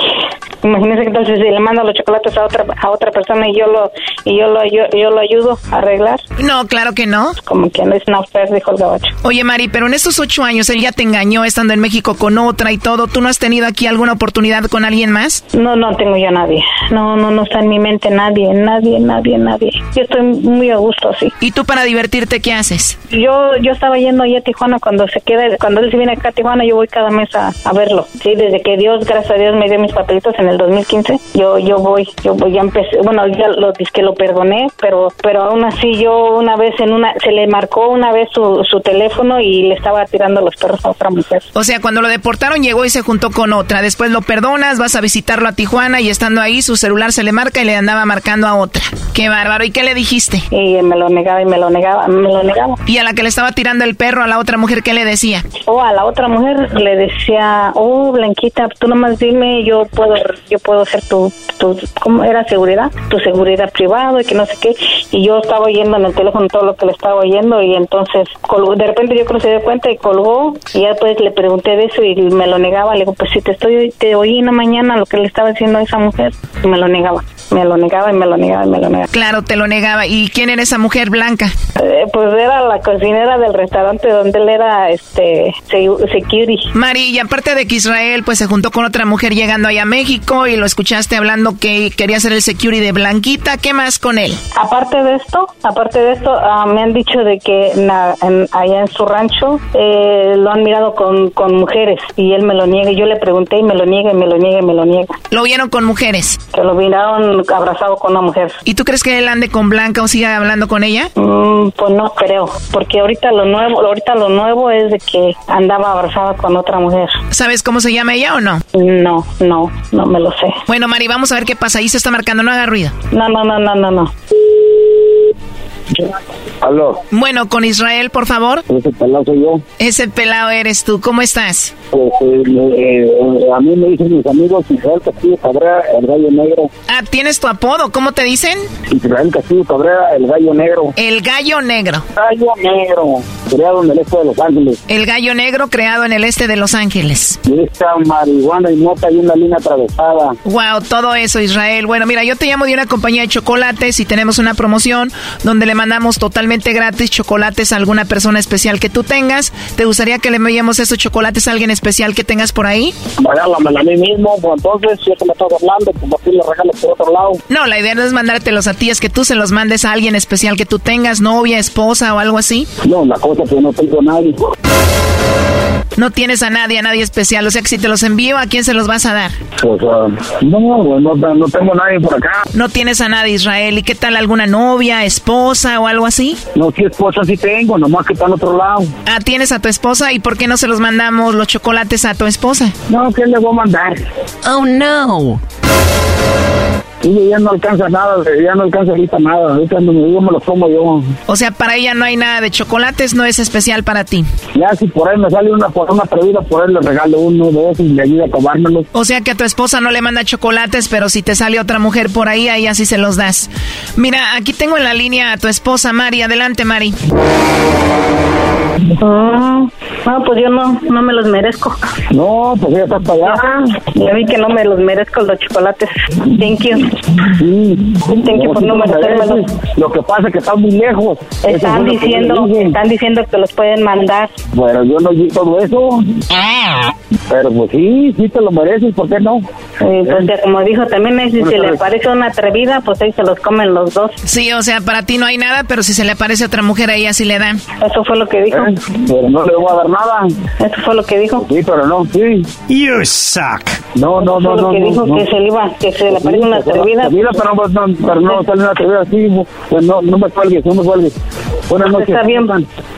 Speaker 17: Imagínese que entonces si le mando los chocolates a otra a otra persona y yo lo y yo lo yo, lo ayudo a arreglar.
Speaker 1: No, claro que no.
Speaker 17: Como que no es una oferta, dijo el gabacho.
Speaker 1: Oye, Mari, pero en estos ocho años él ya te engañó estando en México con otra y todo. ¿Tú no has tenido aquí alguna oportunidad con alguien más?
Speaker 17: No, no tengo yo a nadie. No, no, no está en mi mente nadie, nadie, nadie, nadie. Yo estoy muy a gusto así.
Speaker 1: ¿Y tú para divertirte qué haces?
Speaker 17: Yo yo estaba yendo allá a Tijuana cuando se queda, cuando él se viene acá a Tijuana, yo voy cada mes a, a verlo. Sí, desde que Dios, gracias a Dios, me dio mis papelitos en el el 2015. Yo yo voy, yo voy, ya empecé, bueno, ya lo que lo perdoné, pero pero aún así yo una vez en una se le marcó una vez su, su teléfono y le estaba tirando los perros a otra mujer.
Speaker 1: O sea, cuando lo deportaron llegó y se juntó con otra. Después lo perdonas, vas a visitarlo a Tijuana y estando ahí su celular se le marca y le andaba marcando a otra. Qué bárbaro. ¿Y qué le dijiste?
Speaker 17: Y me lo negaba y me lo negaba, me lo negaba.
Speaker 1: ¿Y a la que le estaba tirando el perro a la otra mujer qué le decía?
Speaker 17: O a la otra mujer le decía, "Oh, Blanquita, tú nomás dime, yo puedo yo puedo ser tu tu ¿cómo era seguridad? Tu seguridad privado y que no sé qué." Y yo estaba oyendo en el teléfono todo lo que le estaba oyendo y entonces colgó, de repente yo creo que se dio cuenta y colgó y ya después le pregunté de eso y me lo negaba. Le digo, pues si te estoy, te oí en la mañana lo que le estaba diciendo a esa mujer, y me lo negaba. Me lo negaba y me lo negaba y me lo negaba.
Speaker 1: Claro, te lo negaba. ¿Y quién era esa mujer blanca?
Speaker 17: Eh, pues era la cocinera del restaurante donde él era este security.
Speaker 1: Mari, y aparte de que Israel pues se juntó con otra mujer llegando allá a México y lo escuchaste hablando que quería ser el security de Blanquita, ¿qué más con él?
Speaker 17: Aparte de esto, aparte de esto, ah, me han dicho de que na- en- allá en su rancho eh, lo han mirado con, con mujeres y él me lo niega. Yo le pregunté y me lo niega y me lo niega y me lo niega.
Speaker 1: Lo vieron con mujeres.
Speaker 17: Que lo miraron abrazado con una mujer.
Speaker 1: ¿Y tú crees que él ande con Blanca o siga hablando con ella?
Speaker 17: Mm, pues no creo, porque ahorita lo nuevo, ahorita lo nuevo es de que andaba abrazada con otra mujer.
Speaker 1: ¿Sabes cómo se llama ella o no?
Speaker 17: No, no, no me lo sé.
Speaker 1: Bueno, Mari, vamos a ver qué pasa. Ahí se está marcando, no haga ruido.
Speaker 17: No, no, no, no, no, no.
Speaker 18: Aló,
Speaker 1: Bueno, con Israel, por favor.
Speaker 18: ese pelado soy yo.
Speaker 1: Ese pelado eres tú. ¿Cómo estás?
Speaker 18: Pues, eh, eh, a mí me dicen mis amigos Israel Castillo Cabrera, el gallo negro.
Speaker 1: Ah, ¿tienes tu apodo? ¿Cómo te dicen?
Speaker 18: Israel Castillo Cabrera, el gallo negro.
Speaker 1: El gallo negro.
Speaker 18: Gallo negro, creado en el este de Los Ángeles.
Speaker 1: El gallo negro creado en el este de Los Ángeles.
Speaker 18: Y esta marihuana y mota y una línea atravesada.
Speaker 1: Wow, todo eso, Israel. Bueno, mira, yo te llamo de una compañía de chocolates y tenemos una promoción donde le mandamos totalmente gratis chocolates a alguna persona especial que tú tengas. ¿Te gustaría que le enviemos esos chocolates a alguien especial que tengas por ahí?
Speaker 18: Regálamela a mí mismo, pues entonces, si es que me estás hablando, pues ¿por qué le regalo por otro lado?
Speaker 1: No, la idea no es mandártelos a ti, es que tú se los mandes a alguien especial que tú tengas, novia, esposa o algo así.
Speaker 18: No, la cosa es que no tengo a nadie.
Speaker 1: No tienes a nadie, a nadie especial. O sea que si te los envío, ¿a quién se los vas a dar?
Speaker 18: Pues, ah, no, pues, no, no tengo a nadie por acá.
Speaker 1: No tienes a nadie, Israel. ¿Y qué tal alguna novia, esposa o algo así?
Speaker 18: No, si esposa sí tengo, nomás que está en otro lado.
Speaker 1: Ah, tienes a tu esposa y ¿por qué no se los mandamos los chocolates a tu esposa?
Speaker 18: No, ¿qué le voy a mandar?
Speaker 1: Oh, no.
Speaker 18: Y ya no alcanza nada, ya no alcanza ahorita nada. Ahorita no, yo me los como yo.
Speaker 1: O sea, para ella no hay nada de chocolates, no es especial para ti.
Speaker 18: Ya si por ahí me sale una por una atrevida, por ahí le regalo uno de esos y me ayuda a tomármelos.
Speaker 1: O sea que a tu esposa no le manda chocolates, pero si te sale otra mujer por ahí, ahí así se los das. Mira, aquí tengo en la línea a tu esposa, Mari. Adelante, Mari.
Speaker 17: Ah, no, pues yo no, no me los merezco.
Speaker 18: No, pues ya está para allá.
Speaker 17: Ah, ya vi que no me los merezco los chocolates. Thank you.
Speaker 18: Sí.
Speaker 17: Thank you por no merecérmelos.
Speaker 18: Lo que pasa es que está muy lejos.
Speaker 17: Están
Speaker 18: que
Speaker 17: diciendo, están diciendo que los pueden mandar.
Speaker 18: Bueno, yo no vi todo eso. Pero pues sí, sí te lo mereces, ¿por qué no?
Speaker 17: Eh, pues ya como dijo también, eh, si se le parece una atrevida, pues ahí se los comen los dos.
Speaker 1: Sí, o sea, para ti no hay nada, pero si se le aparece otra mujer, a ella sí le dan.
Speaker 17: Eso fue lo que dijo.
Speaker 18: Eh, Pero no le voy a dar nada.
Speaker 17: Eso fue lo que dijo.
Speaker 18: Sí, pero no, sí.
Speaker 19: You suck.
Speaker 18: No, no, no,
Speaker 17: Fue lo
Speaker 18: no.
Speaker 17: que
Speaker 18: no,
Speaker 17: dijo
Speaker 18: no.
Speaker 17: que se le iba, que se le parece una atrevida.
Speaker 18: Atrevida, pero no, no, pero no sale una atrevida así. Pues no, no me cuelgues, no me cuelgues. Buenas noches.
Speaker 17: Está bien,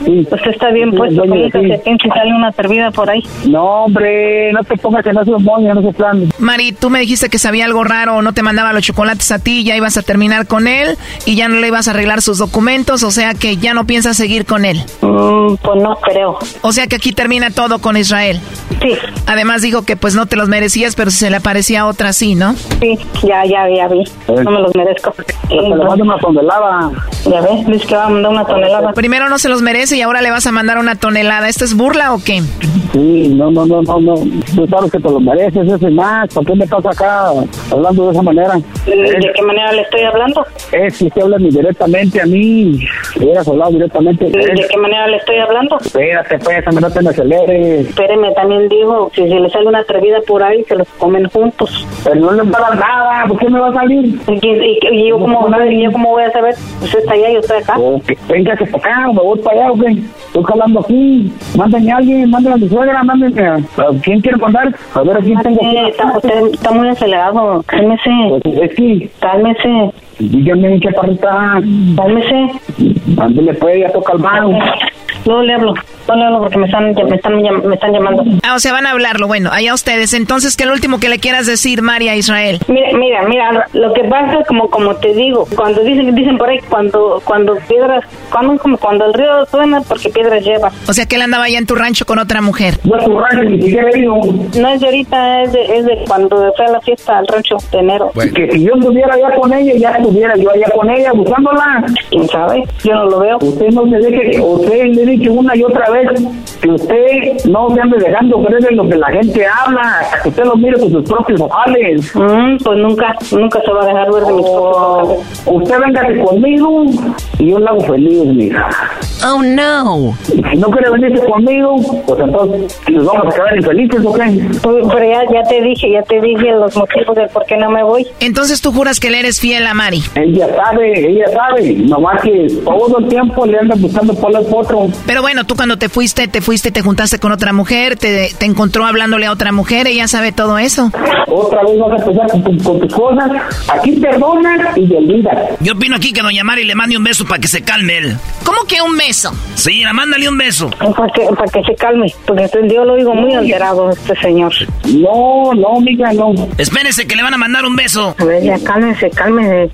Speaker 18: Sí.
Speaker 17: Pues está bien
Speaker 18: Sí,
Speaker 17: puesto,
Speaker 18: sí.
Speaker 17: se pinche sale una atrevida por ahí.
Speaker 18: No, hombre, no te pongas en esos moños, en esos planes.
Speaker 1: Mari, tú me dijiste que sabía algo raro, no te mandaba los chocolates a ti, ya ibas a terminar con él y ya no le ibas a arreglar sus documentos, o sea que ya no piensas seguir con él.
Speaker 17: Mm, pues no creo.
Speaker 1: O sea que aquí termina todo con Israel.
Speaker 17: Sí.
Speaker 1: Además dijo que pues no te los merecías, pero si se le aparecía otra sí, ¿no?
Speaker 17: Sí, ya, ya, ya vi. No me los merezco.
Speaker 18: Te le mando una tonelada.
Speaker 17: Ya ves, dice que va a mandar una tonelada.
Speaker 1: Primero no se los merece y ahora le vas a mandar una tonelada. ¿Esto es burla o qué?
Speaker 18: Sí, no, no, no, no, no. Tú sabes que te lo mereces, ese más. ¿Por qué me estás acá hablando de esa manera?
Speaker 17: ¿De qué manera le estoy hablando?
Speaker 18: Es que usted habla ni directamente a mí. Hubieras hablado directamente.
Speaker 17: ¿De qué manera le estoy hablando?
Speaker 18: Espérate, pues, no te me aceleres.
Speaker 17: Espéreme, también dijo, si se le sale una atrevida por ahí, se los comen juntos.
Speaker 18: Pero no les va a dar nada, ¿por qué me va a salir?
Speaker 17: ¿Y, y- y yo, cómo, y yo cómo voy a saber? Usted está allá, yo estoy acá.
Speaker 18: Ok, véngase para acá, me voy para allá, ok. Estoy jalando aquí. Mándenme a alguien, mándenme a mi suegra, mándenme a... ¿a ¿Quién quiere mandar? A ver, ¿a quién tengo aquí?
Speaker 17: Está, usted está muy acelerado. Cálmese.
Speaker 18: Pues es que...
Speaker 17: Cálmese.
Speaker 18: Dígame, chaparrita.
Speaker 17: Cálmese.
Speaker 18: Ándele, pues, ya toca el mano.
Speaker 17: No le hablo. No porque me están, me están, me están llamando.
Speaker 1: Ah, o sea, van a hablarlo. Bueno, allá ustedes. Entonces, ¿qué es lo último que le quieras decir, María Israel?
Speaker 17: Mira, mira, mira, lo que pasa es como, como te digo, cuando dicen, dicen por ahí, cuando, cuando piedras, cuando, como cuando el río suena, porque piedras lleva.
Speaker 1: O sea, que él andaba allá en tu rancho con otra mujer.
Speaker 18: No es tu rancho, ni siquiera he ido.
Speaker 17: No es de ahorita, es de, es de cuando fue a la fiesta al rancho de enero.
Speaker 18: Que si yo estuviera allá con ella, ya estuviera yo allá con ella buscándola.
Speaker 17: ¿Quién sabe? Yo no lo veo.
Speaker 18: Usted no me deje, usted le he dicho una y otra vez que usted no se ande dejando creer en lo que la gente habla, hasta que usted lo mire con sus propios ojales.
Speaker 17: Mm, pues nunca, nunca se va a dejar ver de mis propios ojales.
Speaker 18: Usted véngase conmigo y yo la hago feliz, mija.
Speaker 1: Oh, no.
Speaker 18: Si no quiere venirse conmigo, pues entonces nos vamos a quedar infelices, ¿o qué?
Speaker 17: Pues, pero ya, ya te dije, ya te dije los motivos del por qué no me voy.
Speaker 1: Entonces tú juras que le eres fiel a Mari.
Speaker 18: Ella sabe, ella sabe, nomás que todo el tiempo le anda buscando por el otro.
Speaker 1: Pero bueno, tú cuando te fuiste, te fuiste, te juntaste con otra mujer, te, te encontró hablándole a otra mujer, ella sabe todo eso.
Speaker 18: Otra vez vas a empezar con, tu- con tus cosas. Aquí perdonas y olvidas.
Speaker 2: Yo opino aquí que doña Mari le mande un beso para que se calme él.
Speaker 1: ¿Cómo que un beso?
Speaker 2: Sí, la mándale un beso.
Speaker 17: Para que, para que se calme, porque yo lo digo muy alterado, este señor.
Speaker 18: No, no, mija, no.
Speaker 2: Espérese que le van a mandar un beso.
Speaker 17: A ver, ya cálmese, cálmese.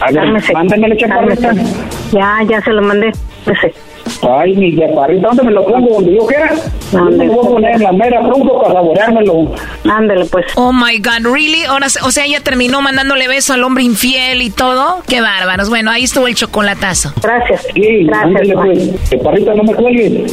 Speaker 18: A ver,
Speaker 17: Cálmese,
Speaker 18: chaparrita.
Speaker 17: cálmese. Ya, ya se lo mandé. Ese.
Speaker 18: Ay, mi chaparrita, ¿dónde me lo pongo? Donde yo quiera. Yo me voy a poner en la mera tronco para saboreármelo.
Speaker 17: Ándale, pues.
Speaker 1: Oh my God, really? Ahora, o sea, ella terminó mandándole beso al hombre infiel y todo. Qué bárbaros. Bueno, ahí estuvo el chocolatazo.
Speaker 17: Gracias.
Speaker 18: Sí,
Speaker 17: Gracias,
Speaker 18: ándale, pues. Chaparrita, no me cuelgues.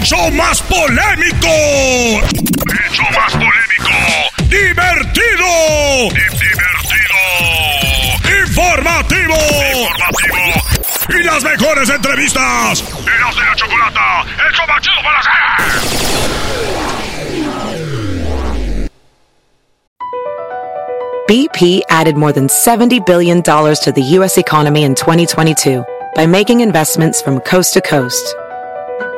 Speaker 9: ¡El show más polémico! ¡El show más polémico! ¡Divertido! ¡Divertido! ¡Informativo! ¡Informativo! ¡Y las mejores entrevistas! ¡Eras de la chocolata! ¡El show más chido para hacer!
Speaker 10: BP added more than $70 billion to the U.S. economy in 2022 by making investments from coast to coast.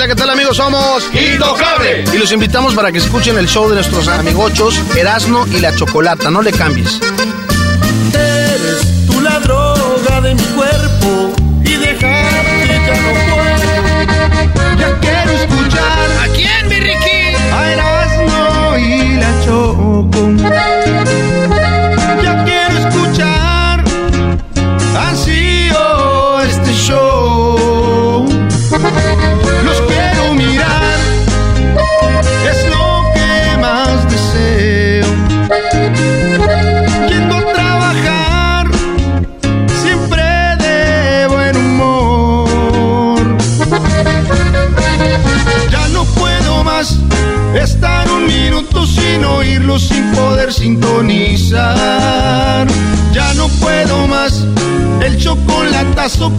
Speaker 20: Hola, ¿qué tal amigos? Somos
Speaker 9: Intocable.
Speaker 20: Y los invitamos para que escuchen el show de nuestros amigochos Erasno y la Chocolata. No le cambies.
Speaker 7: Eres tú la droga de mi cuerpo y dejarte ya no puedo. Ya quiero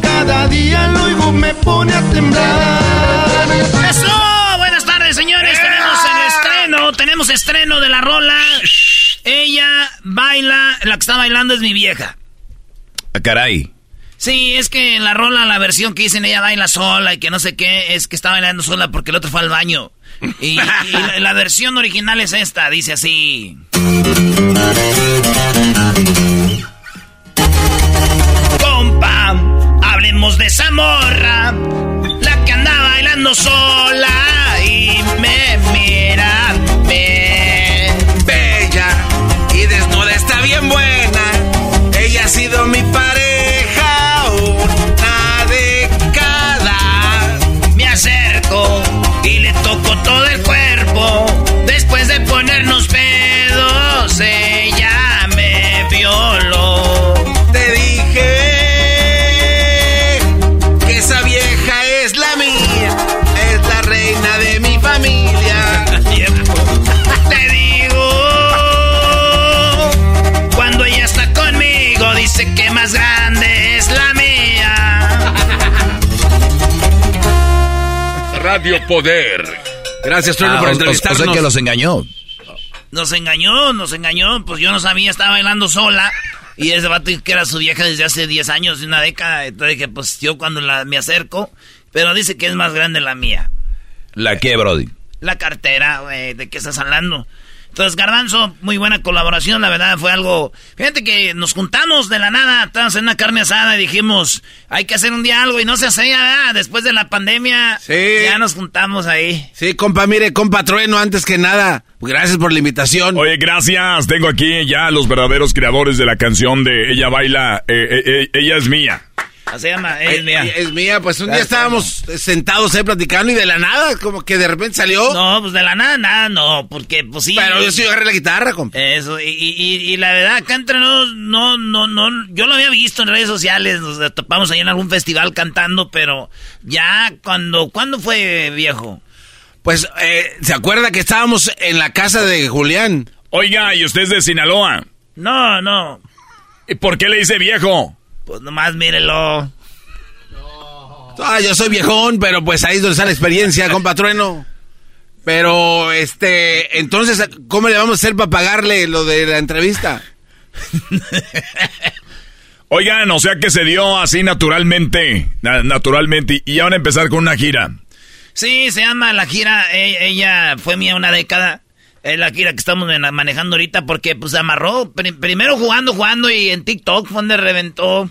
Speaker 7: cada día lo oigo me pone a temblar.
Speaker 2: ¡Eso! Buenas tardes, señores. Tenemos el estreno. Tenemos estreno de la rola. Ella baila. La que está bailando es mi vieja.
Speaker 4: Ah, caray.
Speaker 2: Sí, es que en la rola, la versión que dicen ella baila sola y que no sé qué, es que está bailando sola porque el otro fue al baño. Y, y la, la versión original es esta, dice así. esa morra, la que anda bailando sola y me mira. Be bella y desnuda está bien buena. Ella
Speaker 3: ha sido mi
Speaker 2: pareja
Speaker 9: Radio Poder.
Speaker 3: Gracias, Trueno,
Speaker 4: Ah,
Speaker 3: por entrevistarnos.
Speaker 4: o sea que los engañó.
Speaker 2: Nos engañó, nos engañó. Pues yo no sabía, estaba bailando sola. Y ese vato que era su vieja desde hace 10 años, una década. Entonces dije, pues yo cuando la, me acerco. Pero dice que es más grande la mía.
Speaker 4: ¿La qué, Brody?
Speaker 2: La cartera, güey, ¿de qué estás hablando? Entonces, Garbanzo, muy buena colaboración, la verdad, fue algo... Fíjate que nos juntamos de la nada, estábamos en una carne asada y dijimos, hay que hacer un día algo y no se hacía, ¿verdad? Después de la pandemia, ya nos juntamos ahí.
Speaker 3: Sí, compa, mire, compa Trueno, antes que nada, gracias por la invitación.
Speaker 9: Oye, gracias. Tengo aquí ya los verdaderos creadores de la canción de Ella baila, eh, eh, eh, ella es mía.
Speaker 2: Se llama, es mía.
Speaker 3: Eh, Es mía, pues un día estábamos sentados ahí platicando y de la nada, como que de repente salió.
Speaker 2: No, pues de la nada, nada, no, porque pues sí.
Speaker 3: Pero yo sí agarré la guitarra, compa.
Speaker 2: Eso, y, y, y- y la verdad, acá entre nos, no, no, no, yo lo había visto en redes sociales, nos topamos ahí en algún festival cantando, pero ya cuando, ¿cuándo fue viejo?
Speaker 3: Pues, eh, ¿se acuerda que estábamos en la casa de Julián?
Speaker 9: Oiga, ¿y usted es de Sinaloa?
Speaker 2: No, no.
Speaker 9: ¿Y por qué le dice viejo?
Speaker 2: Pues nomás mírelo.
Speaker 3: Ah, yo soy viejón, pero pues ahí es donde está la experiencia, compa Trueno. Pero, este, entonces, ¿cómo le vamos a hacer para pagarle lo de la entrevista? [LAUGHS]
Speaker 9: Oigan, o sea que se dio así naturalmente, na- naturalmente, y ya van a empezar con una gira.
Speaker 2: Sí, se llama la gira, e- ella fue mía una década. Es la que estamos manejando ahorita porque pues se amarró. Pri- primero jugando, jugando y en TikTok fue donde reventó.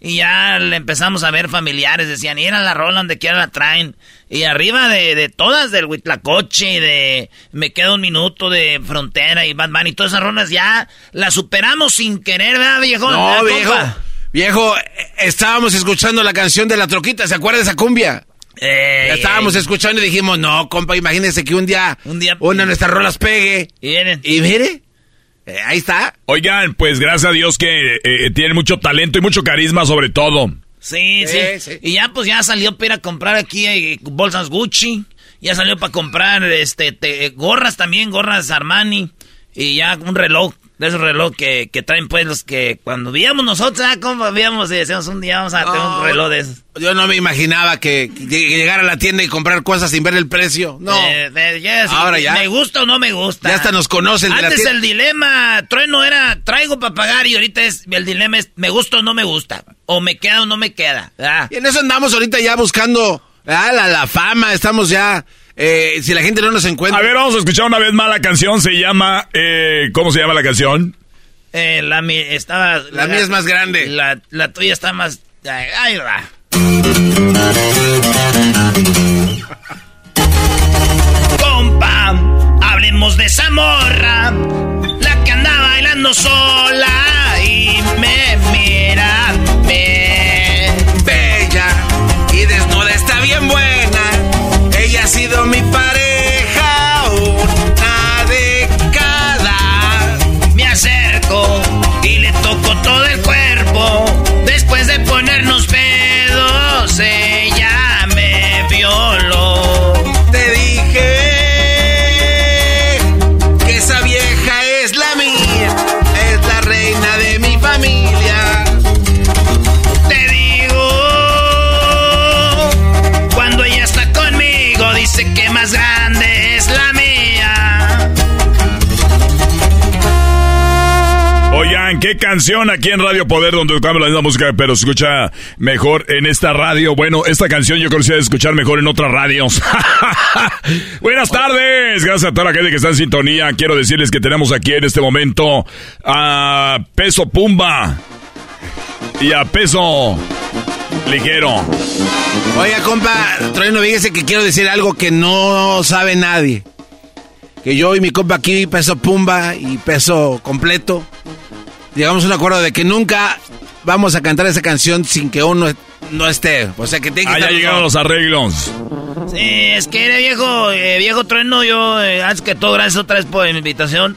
Speaker 2: Y ya le empezamos a ver familiares, decían, ir a la rola donde quiera la traen. Y arriba de, de todas, del Huitlacoche y de Me queda un minuto de Frontera y Bunny, y todas esas rolas ya las superamos sin querer, ¿verdad, viejo?
Speaker 3: No,
Speaker 2: ¿Verdad,
Speaker 3: viejo. Viejo, eh, estábamos escuchando la canción de la troquita, ¿se acuerda de esa cumbia?
Speaker 2: Ey,
Speaker 3: estábamos
Speaker 2: ey.
Speaker 3: escuchando y dijimos, no, compa, imagínese que un día, una de nuestras rolas pegue.
Speaker 2: Y miren.
Speaker 3: Y mire, eh, ahí está.
Speaker 9: Oigan, pues gracias a Dios que eh, tienen mucho talento y mucho carisma sobre todo.
Speaker 2: Sí, sí,
Speaker 3: Sí, sí.
Speaker 2: Y ya pues ya salió para ir a comprar aquí eh, bolsas Gucci. Ya salió para comprar este te- gorras también, gorras Armani. Y ya un reloj, de esos reloj que, que traen pues los que cuando veíamos nosotros, ah, como veíamos y decíamos un día vamos a tener un reloj de esos.
Speaker 3: Yo no me imaginaba que, que llegar a la tienda y comprar cosas sin ver el precio. No.
Speaker 2: Eh, eh,
Speaker 3: Ahora ya.
Speaker 2: ¿Me gusta o no me gusta?
Speaker 3: Ya hasta nos conocen de la
Speaker 2: Antes
Speaker 3: tienda.
Speaker 2: el dilema, trueno era traigo para pagar y ahorita es el dilema es me gusta o no me gusta. O me queda o no me queda. Ah.
Speaker 3: Y en eso andamos ahorita ya buscando ah, la, la fama. Estamos ya. Eh, si la gente no nos encuentra.
Speaker 9: A ver, vamos a escuchar una vez más la canción. Se llama. eh, ¿Cómo se llama la canción?
Speaker 2: Eh, la mi- estaba.
Speaker 3: La mía es más grande.
Speaker 2: La, la tuya está más. ay, Ahí va. Compa, hablemos de esa morra. La que anda bailando sola y me mira. Me...
Speaker 3: sido mi pareja
Speaker 9: canción aquí en Radio Poder donde tocamos la misma música, pero se escucha mejor en esta radio. Bueno, esta canción yo creo que se debe escuchar mejor en otras radios. [LAUGHS] Buenas tardes, gracias a toda la gente que está en sintonía. Quiero decirles que tenemos aquí en este momento a Peso Pumba y a Peso Ligero.
Speaker 3: Oiga, compa, Trueno, fíjese que quiero decir algo que no sabe nadie. Que yo y mi compa aquí, peso pumba y peso completo, llegamos a un acuerdo de que nunca vamos a cantar esa canción sin que uno no esté. O sea, que tiene que
Speaker 9: Ah, ya llegaron los arreglos.
Speaker 2: Sí, es que viejo, eh, viejo trueno, yo, eh, antes que todo, gracias otra vez por la invitación.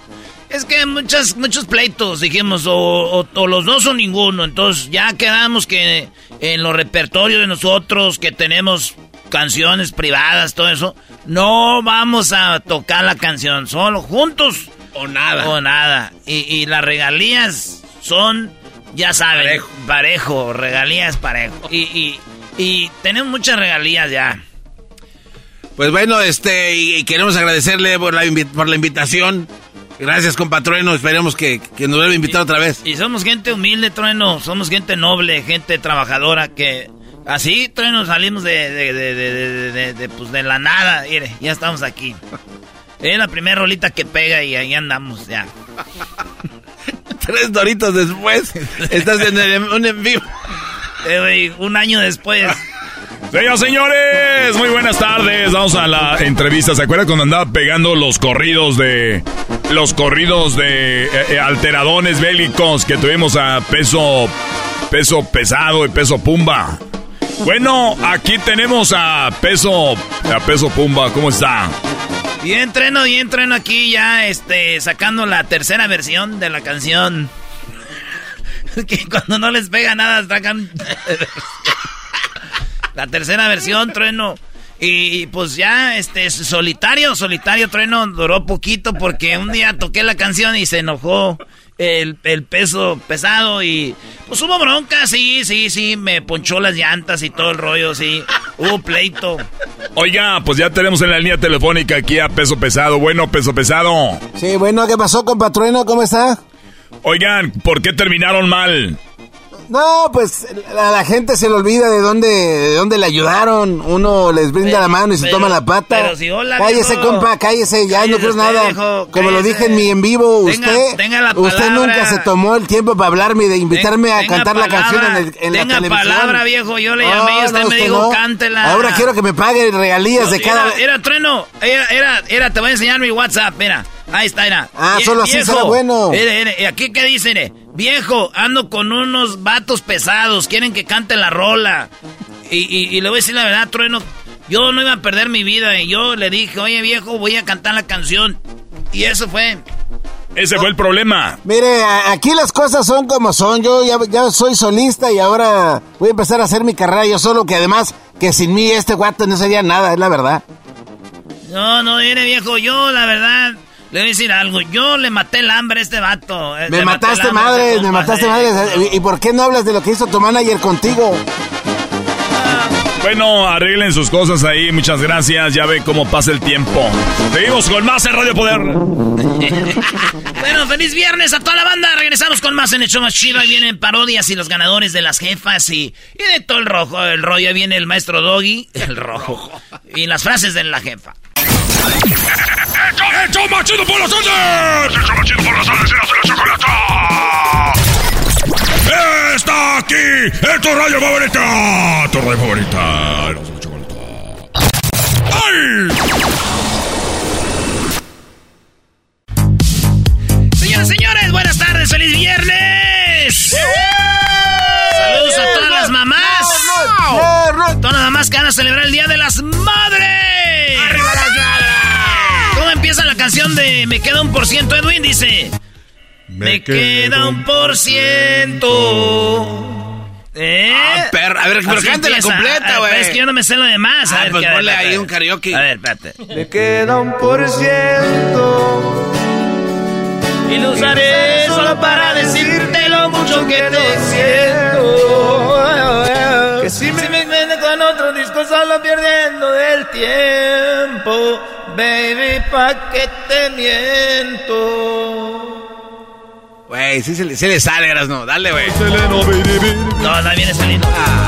Speaker 2: Es que muchas, muchos pleitos, dijimos, o, los dos o ninguno. Entonces ya quedamos que en los repertorios de nosotros, que tenemos canciones privadas, todo eso, no vamos a tocar la canción, solo juntos.
Speaker 3: O nada.
Speaker 2: O nada. Y, las regalías son, ya saben, parejo, parejo regalías parejo. Y, y, tenemos muchas regalías ya.
Speaker 3: Pues bueno, este, y, queremos agradecerle por la, por la invitación. Gracias, compa Trueno. Esperemos que, nos vuelva a invitar otra vez.
Speaker 2: Y somos gente humilde, Trueno. Somos gente noble, gente trabajadora que... Así, Trueno, salimos de, de, de, pues, de la nada. Mire, ya estamos aquí. [LAUGHS] Es la primera rolita que pega y ahí andamos ya. [LAUGHS]
Speaker 3: Tres doritos después, estás en un en vivo.
Speaker 2: Eh, un año después.
Speaker 9: Señoras señores, muy buenas tardes. Vamos a la entrevista. ¿Se acuerdan cuando andaba pegando los corridos de. Los corridos de eh, eh, alteradones bélicos que tuvimos a peso. Peso pesado y peso pumba? Bueno, aquí tenemos a peso. A peso pumba. ¿Cómo está?
Speaker 2: Y entreno, y entreno aquí ya, este, sacando la tercera versión de la canción. [LAUGHS] que cuando no les pega nada, sacan. [LAUGHS] La tercera versión, Trueno. Y pues ya, este, solitario, solitario, Trueno duró poquito porque un día toqué la canción y se enojó el, peso pesado y pues hubo bronca, sí, sí, sí, me ponchó las llantas y todo el rollo, sí, hubo pleito.
Speaker 9: Oiga, pues ya tenemos en la línea telefónica aquí a peso pesado. Bueno, peso pesado.
Speaker 21: Sí, bueno, ¿qué pasó, con Trueno? ¿Cómo está?
Speaker 9: Oigan, ¿por qué terminaron mal?
Speaker 21: No, pues a la gente se le olvida de dónde, de dónde le ayudaron. Uno les brinda la mano y se toma la pata. Pero si hola, cállese, compa, cállese, ya no creo nada. Como lo dije en mi en vivo, usted, usted nunca se tomó el tiempo para hablarme y de invitarme a cantar la canción en, el, en la televisión.
Speaker 2: palabra, viejo, yo le llamé y usted me dijo, cántela.
Speaker 21: Ahora quiero que me pague regalías de cada...
Speaker 2: Era, era trueno, era, era, era, te voy a enseñar mi WhatsApp, mira. Ahí está, mira.
Speaker 21: Ah, solo así será bueno.
Speaker 2: aquí qué dice, Viejo, ando con unos vatos pesados, quieren que cante la rola. Y, le voy a decir la verdad, Trueno, yo no iba a perder mi vida. Y yo le dije, oye viejo, voy a cantar la canción. Y eso fue.
Speaker 9: Ese fue el problema.
Speaker 21: Mire, aquí las cosas son como son. Yo ya, ya, soy solista y ahora voy a empezar a hacer mi carrera yo solo, que además, que sin mí este guato no sería nada, es la verdad.
Speaker 2: No, no, viene viejo, yo la verdad le voy a decir algo. Yo le maté el hambre a este vato.
Speaker 21: Eh, me mataste madre, me mataste madre. ¿Y por qué no hablas de lo que hizo tu manager contigo?
Speaker 9: Bueno, arreglen sus cosas ahí, muchas gracias. Ya ve cómo pasa el tiempo. Seguimos con más en Radio Poder. [LAUGHS]
Speaker 2: bueno, feliz viernes a toda la banda. Regresamos con más en el show más chido. Ahí vienen parodias y los ganadores de las jefas y, y de todo el rojo. El rollo. Ahí viene el maestro Doggy, [LAUGHS] el rojo. Y las frases de la jefa.
Speaker 9: ¡Hecho machido por las tardes! ¡Hecho machido por las tardes y la chocolata! ¡Está aquí! ¡Es tu radio favorita! ¡Tu radio favorita! ¡La chocolata! ¡Ay!
Speaker 2: Señoras y señores, buenas tardes, feliz viernes. Saludos a todas las mamás. Todas las mamás que van a celebrar el Día de las Madres. ¡Arriba las empieza la canción de Me queda un por ciento, Edwin? Dice... Me, queda un por ciento. ¿Eh?
Speaker 3: Ah, perra. A ver, pero cántala completa, güey.
Speaker 2: Es que yo no me sé lo demás.
Speaker 3: A ah, ver, pues ponle ahí un karaoke.
Speaker 2: A ver, espérate.
Speaker 7: Me queda un por ciento.
Speaker 2: Y lo usaré solo para decirte lo mucho que te siento. Que si me, me con otro disco solo perdiendo el tiempo. Baby, pa' que te miento.
Speaker 3: Güey, sí se le, se le sale, no. Dale, güey.
Speaker 2: No, no viene saliendo. Ah.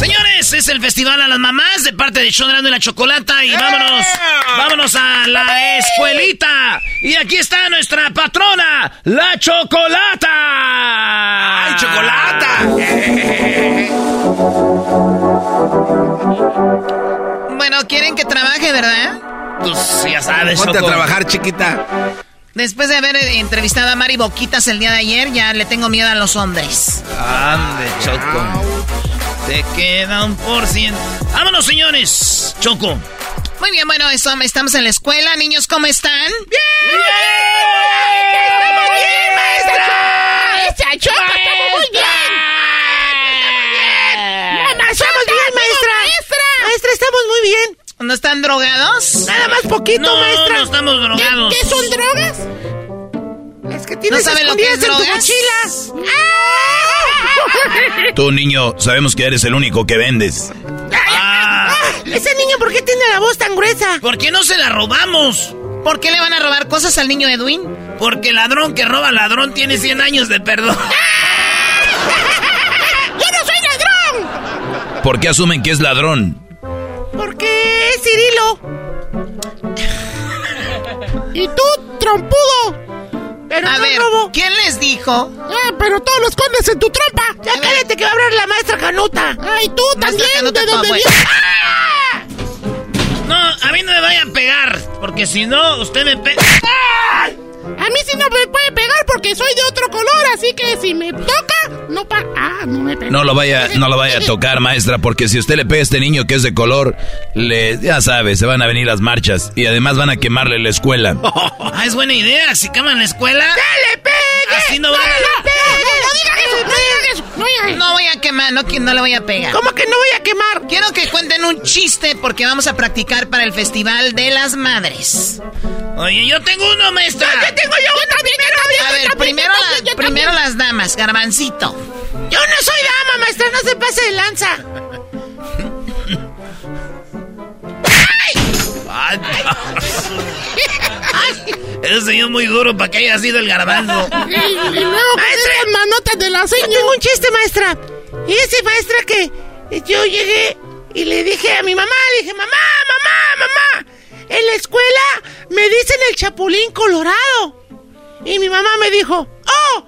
Speaker 2: Señores, es el festival a las mamás de parte de Sean y la Chocolata. Y vámonos, vámonos a la escuelita. Y aquí está nuestra patrona, la Chocolata.
Speaker 3: ¡Ay, Chocolata!
Speaker 1: Bueno, quieren que trabaje, ¿verdad?
Speaker 2: Pues ya sabes,
Speaker 3: Ponte a trabajar, chiquita.
Speaker 1: Después de haber entrevistado a Mari Boquitas el día de ayer, ya le tengo miedo a los hombres.
Speaker 2: Ande, Choco. Te queda un por ciento. Vámonos, señores. Choco.
Speaker 1: Muy bien, bueno, eso, estamos en la escuela. Niños, ¿cómo están?
Speaker 22: ¡Bien! ¡Bien! bien maestra! ¡Esa Choco muy bien!
Speaker 23: ¡Estamos bien, maestra! ¡Maestra! Maestra, estamos muy bien.
Speaker 1: ¿No están drogados?
Speaker 23: Nada más poquito,
Speaker 2: no,
Speaker 23: maestra.
Speaker 2: No estamos drogados.
Speaker 22: ¿Qué, son drogas?
Speaker 23: Es que tienes
Speaker 1: ¿No sabe lo que es
Speaker 23: en tu
Speaker 1: drogas?
Speaker 23: mochila. [LAUGHS]
Speaker 4: Tú, niño, sabemos que eres el único que vendes.
Speaker 23: Ah. Ese niño, ¿por qué tiene la voz tan gruesa?
Speaker 2: ¿Por qué no se la robamos?
Speaker 1: ¿Por qué le van a robar cosas al niño Edwin?
Speaker 2: Porque el ladrón que roba ladrón tiene 100 años de perdón. [LAUGHS]
Speaker 22: ¡Yo no soy ladrón!
Speaker 4: ¿Por qué asumen que es ladrón?
Speaker 23: Porque es Cirilo.
Speaker 22: ¿Y tú, trompudo?
Speaker 23: Pero
Speaker 1: a
Speaker 23: no
Speaker 1: ver,
Speaker 23: robo.
Speaker 1: ¿quién les dijo?
Speaker 22: Ah, pero todo lo escondes en tu trompa.
Speaker 23: Ya cállate que va a hablar la maestra Canuta.
Speaker 22: Ay, tú
Speaker 1: Maestra
Speaker 22: también,
Speaker 1: Canuta,
Speaker 22: ¿de dónde
Speaker 1: bueno.
Speaker 22: vienes?
Speaker 2: No, a mí no me vayan a pegar. Porque si no, usted me pega.
Speaker 22: A mí sí no me puede pegar porque soy de otro color, así que si me toca, no pa... Ah, no me pega.
Speaker 4: No lo vaya, no lo vaya a tocar, maestra, porque si usted le pega a este niño que es de color, le, ya sabe, se van a venir las marchas y además van a quemarle la escuela. [LAUGHS]
Speaker 2: Ah, es buena idea. Si queman la escuela.
Speaker 23: ¡Que le pegue!
Speaker 2: Así no van
Speaker 23: ¡Que
Speaker 2: a.
Speaker 22: eso, no digas eso. No digas eso.
Speaker 1: No voy a quemar, no, no le voy a pegar.
Speaker 23: ¿Cómo que no voy a quemar?
Speaker 1: Quiero que cuenten un chiste porque vamos a practicar para el Festival de las Madres.
Speaker 2: Oye, yo tengo uno, maestra.
Speaker 23: ¿Qué tengo yo?
Speaker 22: Yo también, yo también,
Speaker 1: A
Speaker 22: yo
Speaker 1: ver,
Speaker 22: también,
Speaker 1: primero,
Speaker 22: yo
Speaker 1: la-
Speaker 22: yo
Speaker 1: primero las damas, garbancito.
Speaker 23: Yo no soy dama, maestra, no se pase de lanza.
Speaker 2: Ay, Ese señor muy duro para que haya sido el garbanzo.
Speaker 22: Y, y luego esas manotas de la
Speaker 23: Yo
Speaker 22: señora.
Speaker 23: tengo un chiste, maestra. Y ese maestra que yo llegué y le dije a mi mamá, le dije, mamá, mamá, mamá, en la escuela me dicen el chapulín colorado. Y mi mamá me dijo, oh,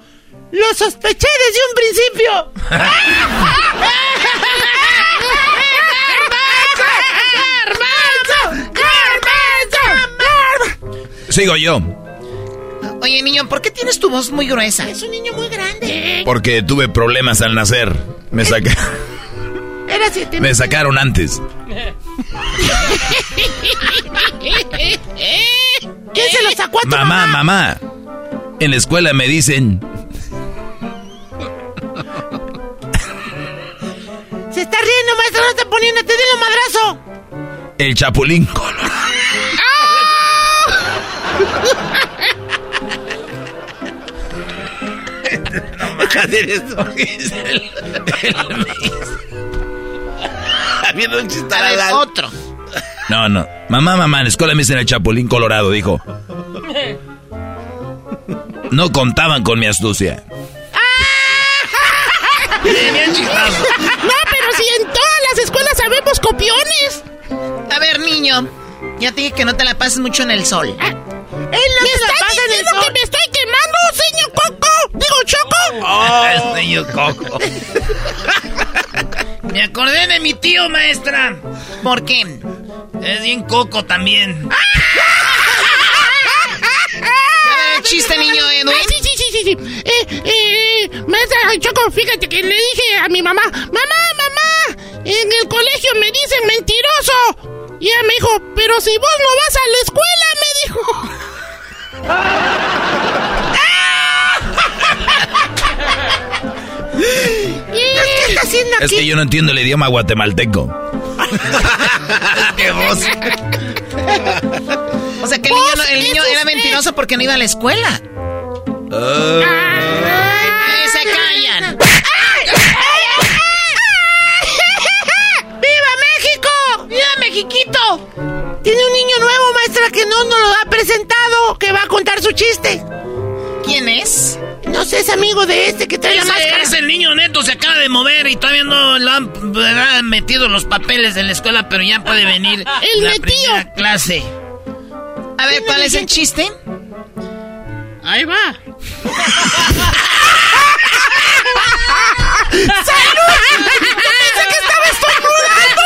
Speaker 23: lo sospeché desde un principio. [LAUGHS]
Speaker 4: Sigo yo,
Speaker 1: Oye, niño, ¿por qué tienes tu voz muy gruesa?
Speaker 23: Es un niño muy grande.
Speaker 4: porque tuve problemas al nacer. Me, saca-
Speaker 23: Era siete [LAUGHS]
Speaker 4: me sacaron antes.
Speaker 23: ¿Quién se lo sacó a tu
Speaker 4: Mamá, mamá. En la escuela me dicen,
Speaker 23: Se está riendo, maestra, no está poniendo, te lo madrazo.
Speaker 4: el chapulín colorado.
Speaker 3: Habiendo un chiste
Speaker 1: A ver, otro.
Speaker 4: No, no. Mamá, mamá, en la escuela me dicen el chapulín colorado, dijo. No contaban con mi astucia.
Speaker 22: No, pero si en todas las escuelas sabemos copiones.
Speaker 1: A ver, niño, ya te dije que no te la pases mucho en el sol.
Speaker 23: Él no
Speaker 22: ¿Me
Speaker 23: se la
Speaker 22: está diciendo que me estoy quemando, señor Coco? Digo, Choco.
Speaker 2: Oh, niño coco. [LAUGHS] Me acordé de mi tío, maestra.
Speaker 1: ¿Por qué?
Speaker 2: Es bien coco también. [LAUGHS]
Speaker 1: Chiste, niño Edwin.
Speaker 22: Ah, sí, sí, sí, sí, sí. Eh, eh, maestra Choco, fíjate que le dije a mi mamá, mamá, mamá, en el colegio me dicen mentiroso. Y ella me dijo, pero si vos no vas a la escuela.
Speaker 23: ¿Qué está haciendo
Speaker 4: Es
Speaker 23: aquí?
Speaker 4: que yo no entiendo el idioma guatemalteco. [LAUGHS]
Speaker 3: ¡Qué voz!
Speaker 1: O sea, que el niño, no- el niño era mentiroso porque no iba a la escuela. ¡Que se callan!
Speaker 23: ¡Viva México! ¡Viva Mexiquito! Tiene un niño nuevo, maestra, que no nos lo ha presentado, que va a contar su chiste.
Speaker 1: ¿Quién es?
Speaker 23: No sé, es amigo de este que trae la
Speaker 2: Ese
Speaker 23: máscara.
Speaker 2: es el niño neto, se acaba de mover y todavía no le han ¿verdad? metido los papeles en la escuela, pero ya puede venir [LAUGHS]
Speaker 22: El
Speaker 2: la primera clase.
Speaker 1: A ver, ¿cuál es el chiste?
Speaker 22: Ahí va. [LAUGHS]
Speaker 23: ¡Salud! Pensé que estaba estornudando.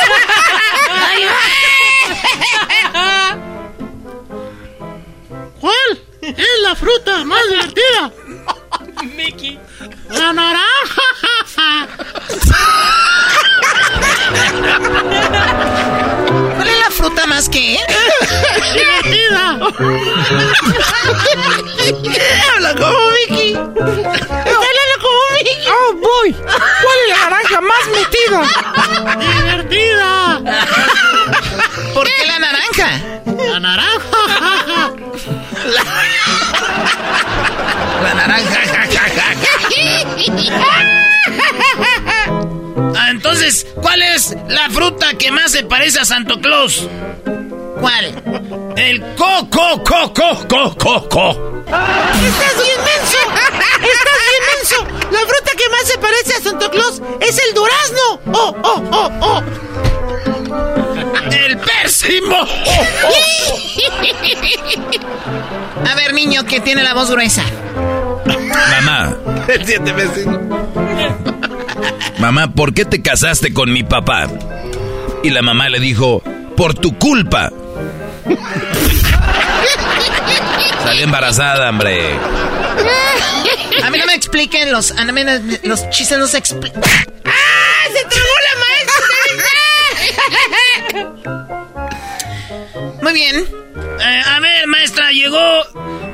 Speaker 23: Ahí va.
Speaker 22: ¿Cuál es la fruta más divertida?
Speaker 2: Mickey.
Speaker 22: La naranja.
Speaker 1: ¿Cuál es la fruta más que?
Speaker 23: Divertida.
Speaker 1: Habla como Vicky.
Speaker 23: Está hablando como Vicky. Oh, boy. ¿Cuál es la naranja más metida? Divertida.
Speaker 1: ¿Por qué la naranja?
Speaker 23: La naranja.
Speaker 2: La naranja. [LAUGHS] Ah, entonces, ¿cuál es la fruta que más se parece a Santo Claus?
Speaker 1: ¿Cuál?
Speaker 2: El coco, coco, coco, coco.
Speaker 23: ¡Estás bien menso! ¡Estás bien menso! La fruta que más se parece a Santa Claus es el durazno. ¡Oh, oh, oh, oh!
Speaker 2: El pésimo.
Speaker 1: A ver, niño, que tiene la voz gruesa.
Speaker 4: Mamá.
Speaker 3: El [LAUGHS] siete vecino.
Speaker 4: Mamá, ¿por qué te casaste con mi papá? Y la mamá le dijo, por tu culpa. Salió embarazada, hombre.
Speaker 1: A mí no me expliquen los, a mí no- los chistes no se explican. Bien.
Speaker 2: Eh, a ver, maestra, llegó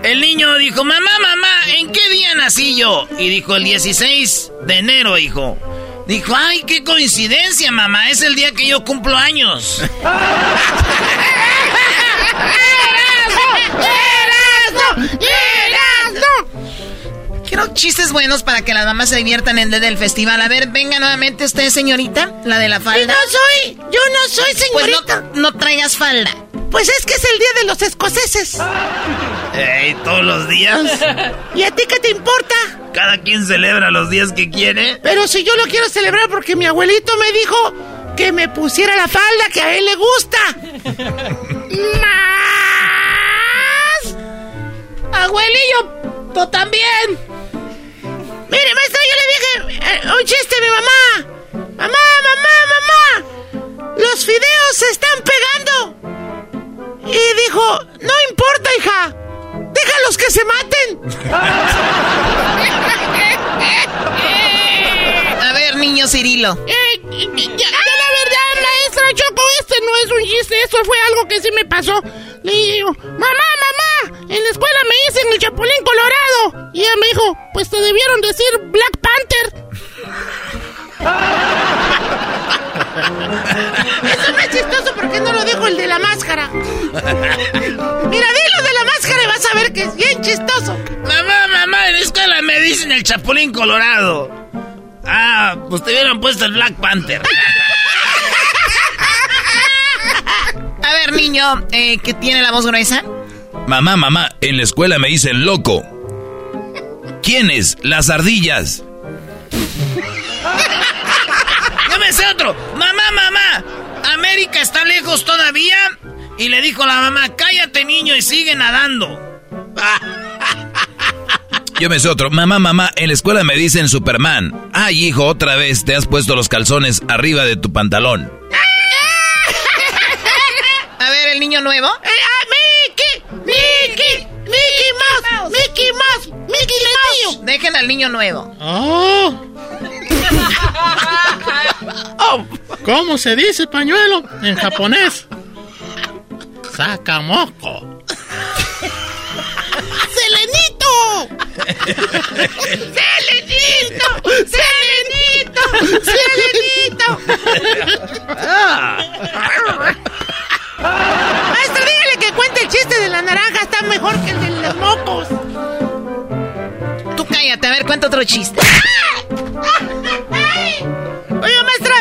Speaker 2: el niño, dijo, mamá, mamá, ¿en qué día nací yo? Y dijo, el 16 de enero, hijo. Dijo, ay, qué coincidencia, mamá, es el día que yo cumplo años. [LAUGHS]
Speaker 1: Quiero chistes buenos para que las mamás se diviertan en el del festival. A ver, venga nuevamente usted, señorita, la de la falda.
Speaker 23: no soy, yo no soy
Speaker 1: Pues
Speaker 23: señorita.
Speaker 1: no, no traigas falda.
Speaker 23: Pues es que es el día de los escoceses.
Speaker 2: Ey, todos los días. [LAUGHS]
Speaker 23: ¿Y a ti qué te importa?
Speaker 2: Cada quien celebra los días que quiere.
Speaker 23: Pero si yo lo quiero celebrar porque mi abuelito me dijo que me pusiera la falda que a él le gusta. [LAUGHS] ¡Más! Abuelillo, tú también. Mire, maestra, yo le dije eh, un chiste a mi mamá. Mamá, mamá, mamá. Los fideos se están pegando. Y dijo, no importa, hija. Déjalos que se maten. [LAUGHS]
Speaker 1: A ver, niño Cirilo.
Speaker 22: Eh, ya, ya la verdad, maestra Choco, este no es un chiste, eso fue algo que sí me pasó. Le digo, mamá, mamá, en la escuela me dicen el Chapulín Colorado. Y ella me dijo, pues te debieron decir Black Panther.
Speaker 23: Eso no es chistoso porque no lo dijo el de la máscara. Mira, dilo de la máscara y vas a ver que es bien chistoso.
Speaker 2: Mamá, mamá, en la escuela me dicen el Chapulín Colorado. Ah, pues te hubieran puesto el Black Panther. [LAUGHS]
Speaker 1: A ver, niño, eh, que tiene la voz gruesa.
Speaker 4: Mamá, mamá, en la escuela me dicen loco. ¿Quiénes? Las ardillas. [LAUGHS]
Speaker 2: Otro. Mamá, mamá, América está lejos todavía. Y le dijo la mamá, cállate niño y sigue nadando.
Speaker 4: Yo me sé otro. Mamá, mamá, en la escuela me dicen Superman. Ay, hijo, otra vez te has puesto los calzones arriba de tu pantalón.
Speaker 1: A ver, el niño nuevo.
Speaker 23: Eh, ah, Mickey, Mickey, Mickey Mouse, Mickey Mouse, Mickey Mouse.
Speaker 1: Dejen al niño nuevo.
Speaker 22: Oh. Oh, ¿Cómo se dice pañuelo en japonés? Sakamoko.
Speaker 23: ¡Selenito! ¡Selenito! ¡Selenito! ¡Selenito! Maestro, dígale que cuente el chiste de la naranja, está mejor que el de los mocos.
Speaker 1: Tú cállate, a ver, cuenta otro chiste.
Speaker 23: Oiga, maestra,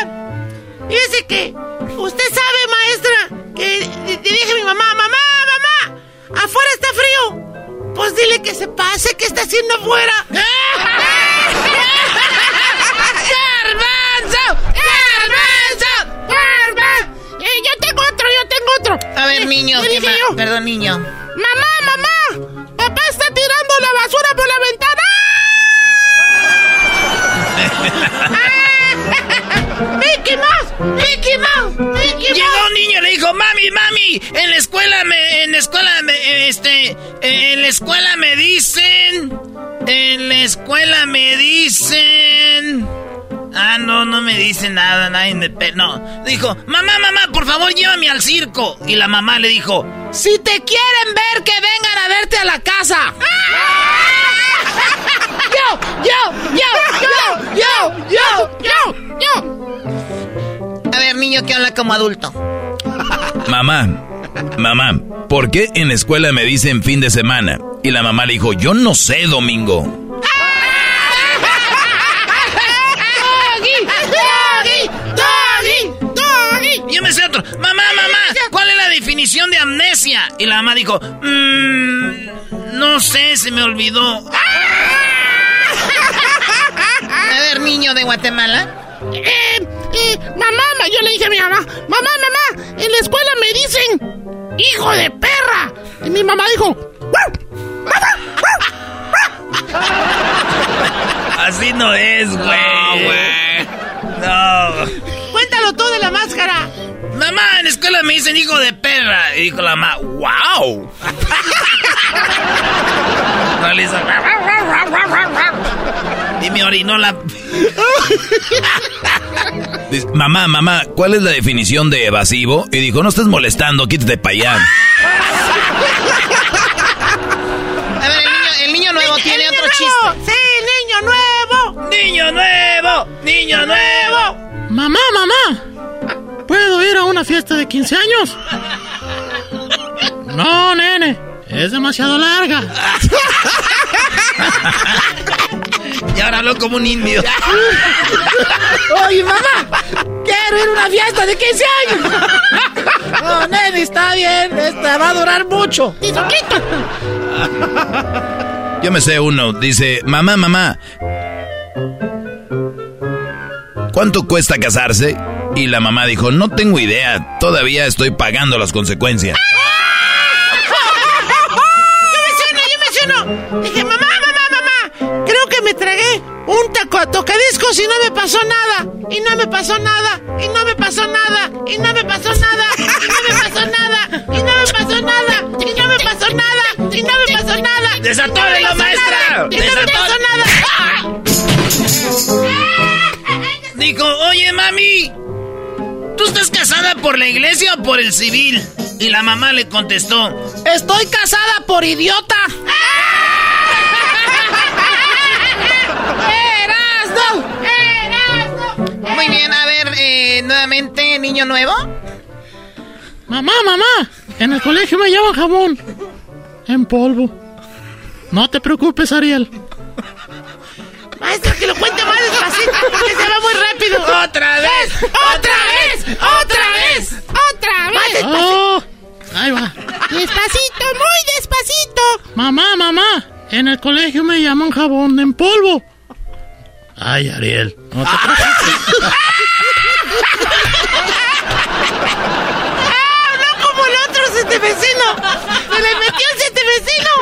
Speaker 23: fíjese que usted sabe, maestra, que dije a mi mamá, mamá, mamá, afuera está frío. Pues dile que se pase, que está haciendo afuera. [LAUGHS]
Speaker 1: A ver, niño,
Speaker 22: Le
Speaker 1: ¿qué
Speaker 22: dije
Speaker 1: ma-
Speaker 22: yo,
Speaker 1: Perdón, niño.
Speaker 22: Mamá, mamá, papá está tirando la basura por la ventana. [LAUGHS]
Speaker 23: ¡Mickey Mouse! ¡Mickey Mouse! ¡Mickey
Speaker 2: Llegó un niño y le dijo, mami, mami, en la escuela me, en la escuela me, este, en la escuela me dicen, en la escuela me dicen, Ah, no, no me dice nada, nadie me... No, dijo, mamá, mamá, por favor, llévame al circo. Y la mamá le dijo, si te quieren ver, que vengan a verte a la casa. [LAUGHS]
Speaker 22: yo, yo, yo, yo, yo, yo, yo.
Speaker 1: A ver, niño que habla como adulto. [LAUGHS]
Speaker 4: Mamá, mamá, ¿por qué en la escuela me dicen fin de semana? Y la mamá le dijo, yo no sé, Domingo.
Speaker 2: Definición de amnesia? Y la mamá dijo, mmm, no sé, se me olvidó. [LAUGHS]
Speaker 1: A ver, niño de Guatemala.
Speaker 22: Eh, eh, mamá, yo le dije a mi mamá, mamá, mamá, en la escuela me dicen, hijo de perra. Y mi mamá dijo,
Speaker 2: Así no es, güey. No, güey. No.
Speaker 23: Cuéntalo todo de la máscara.
Speaker 2: Mamá, en la escuela me dicen hijo de perra. Y dijo la mamá, ¡wow! [LAUGHS] no le hizo... Y me orinó la... [LAUGHS]
Speaker 4: mamá, mamá, ¿cuál es la definición de evasivo? Y dijo, no estés molestando, quítate para allá.
Speaker 1: A ver, el niño, el niño nuevo tiene otro chiste.
Speaker 23: Sí, niño nuevo.
Speaker 2: Niño nuevo, niño nuevo.
Speaker 22: Mamá, mamá. ¿Puedo ir a una fiesta de 15 años? No, nene. Es demasiado larga. [LAUGHS]
Speaker 2: y ahora hablo como un indio.
Speaker 23: Oye, mamá. Quiero ir a una fiesta de 15 años.
Speaker 2: No, nene, está bien. Esta va a durar mucho.
Speaker 4: Yo me sé uno. Dice, mamá, mamá. ¿Cuánto cuesta casarse? Y la mamá dijo, no tengo idea, todavía estoy pagando las consecuencias.
Speaker 23: Yo me sueno, yo me sueno. Dije, mamá, mamá, mamá, creo que me tragué un taco tocadiscos y no me pasó nada. Y no me pasó nada. Y no me pasó nada. Y no me pasó nada. Y no me pasó nada. Y no me pasó nada. Y no me pasó nada. Y no me pasó nada.
Speaker 2: ¡Desatore la maestra!
Speaker 23: Y no me pasó nada.
Speaker 2: Dijo, oye mami, ¿tú estás casada por la iglesia o por el civil? Y la mamá le contestó, estoy casada por idiota.
Speaker 1: ¡Erasno! ¡Erasno! Muy bien, a ver, eh, nuevamente, niño nuevo.
Speaker 22: Mamá, mamá, en el colegio me llaman jamón. En polvo. No te preocupes, Ariel.
Speaker 23: Maestra, que lo cuente más despacito porque se va muy rápido.
Speaker 2: ¡Otra vez!
Speaker 23: ¡Otra vez! ¡Otra vez! ¡Otra vez!
Speaker 22: Oh, ahí va.
Speaker 23: Despacito, muy despacito.
Speaker 22: Mamá, mamá, en el colegio me llaman jabón en polvo. Ay, Ariel, no te preocupes.
Speaker 23: ¡Ah, no como el otro siete vecino! ¡Se le metió el siete vecino!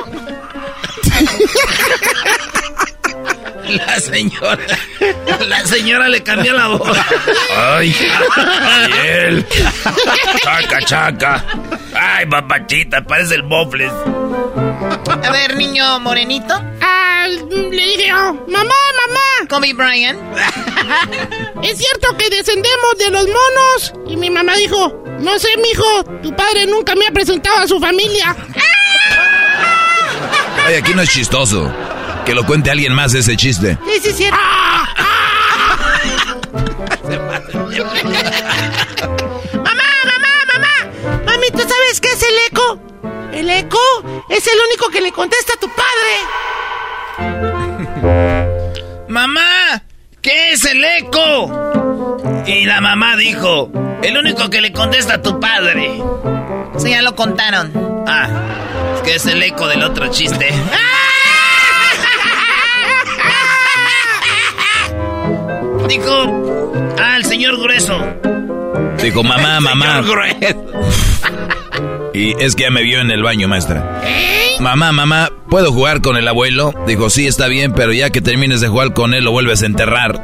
Speaker 23: [LAUGHS]
Speaker 2: La señora. La señora le cambió la voz.
Speaker 4: Ay, Ariel.
Speaker 2: Chaca, chaca. Ay, papachita, parece el Bofles.
Speaker 1: A ver, niño morenito.
Speaker 22: Ah, le dije, oh, mamá, mamá.
Speaker 1: Kobe Bryant.
Speaker 22: ¿Es cierto que descendemos de los monos? Y mi mamá dijo, no sé, mijo, tu padre nunca me ha presentado a su familia.
Speaker 4: Ay, aquí no es chistoso. Que lo cuente alguien más ese chiste.
Speaker 23: Sí, sí, sí. ¡Ah! mamá, mamá, mamá. Mami, ¿tú sabes qué es el eco? El eco es el único que le contesta a tu
Speaker 2: padre. Mamá, ¿qué es el eco? Y la mamá dijo, el único que le contesta a tu padre.
Speaker 1: Sí, ya lo contaron.
Speaker 2: Ah, es que es el eco del otro chiste. Dijo, el señor grueso.
Speaker 4: Dijo, mamá,
Speaker 2: El [LAUGHS]
Speaker 4: mamá.
Speaker 2: señor grueso.
Speaker 4: Y es que ya me vio en el baño, maestra. Mamá, mamá, ¿puedo jugar con el abuelo? Dijo, sí, está bien, pero ya que termines de jugar con él, lo vuelves a enterrar.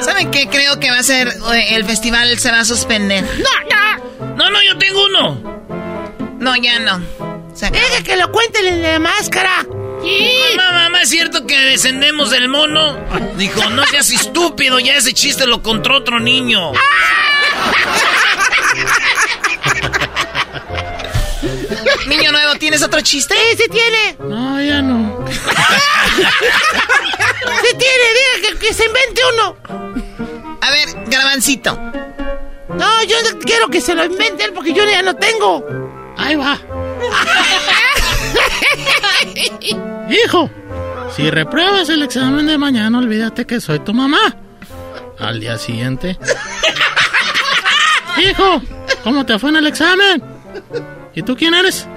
Speaker 1: ¿Saben qué? Creo que va a ser. eh, El festival se va a suspender.
Speaker 23: No, no.
Speaker 2: No, no, yo tengo uno.
Speaker 1: No, ya no. Se.
Speaker 23: Deja que lo cuente el de la máscara.
Speaker 2: Mamá, mamá, ¿es cierto que descendemos del mono? Dijo, no seas estúpido, ya ese chiste lo contó otro niño. [LAUGHS]
Speaker 1: Niño nuevo, ¿tienes otro chiste?
Speaker 23: Sí, sí tiene.
Speaker 24: No, ya no. [LAUGHS]
Speaker 23: sí tiene, diga que, se invente uno.
Speaker 1: A ver, garbancito.
Speaker 23: No, yo quiero que se lo invente él porque yo ya no tengo.
Speaker 24: Ahí va. [LAUGHS] Hijo, si repruebas el examen de mañana, olvídate que soy tu mamá. Al día siguiente. [LAUGHS] Hijo, ¿cómo te fue en el examen? ¿Y tú quién eres?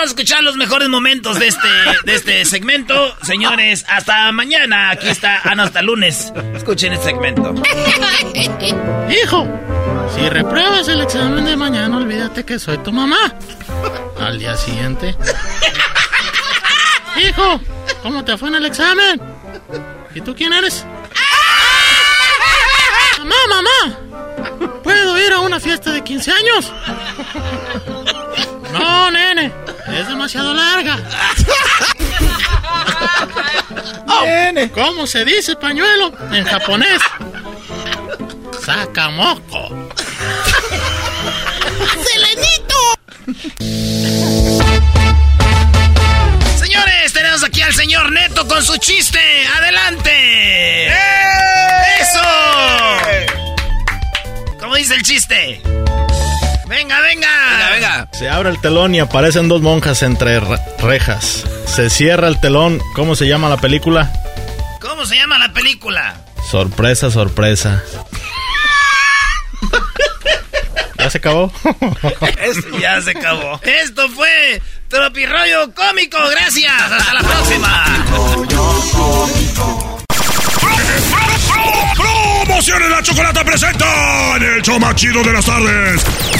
Speaker 2: Vamos a escuchar los mejores momentos de este, de este segmento. Señores, hasta mañana. Aquí está, ah, no, hasta lunes. Escuchen este segmento.
Speaker 24: Hijo, si repruebas el examen de mañana, olvídate que soy tu mamá. Al día siguiente. Hijo, ¿cómo te fue en el examen? ¿Y tú quién eres? Mamá, mamá. ¿Puedo ir a una fiesta de 15 años? No, nene. Es demasiado larga. [LAUGHS] nene. ¿Cómo se dice pañuelo en japonés? Sakamoko. [LAUGHS]
Speaker 23: ¡Selenito!
Speaker 2: Señores, tenemos aquí al señor Neto con su chiste. ¡Adelante! ¡Eh! ¡Eso! ¿Cómo dice el chiste? Venga, venga.
Speaker 4: Venga, venga.
Speaker 5: Se abre el telón y aparecen dos monjas entre rejas. Se cierra el telón. ¿Cómo se llama la película?
Speaker 2: ¿Cómo se llama la película?
Speaker 5: Sorpresa, sorpresa. ¿Ya se acabó?
Speaker 2: Esto ya se acabó. Esto fue Tropirroyo Cómico. Gracias. Hasta la próxima.
Speaker 25: Promociones la chocolata presenta en el show más chido de las tardes.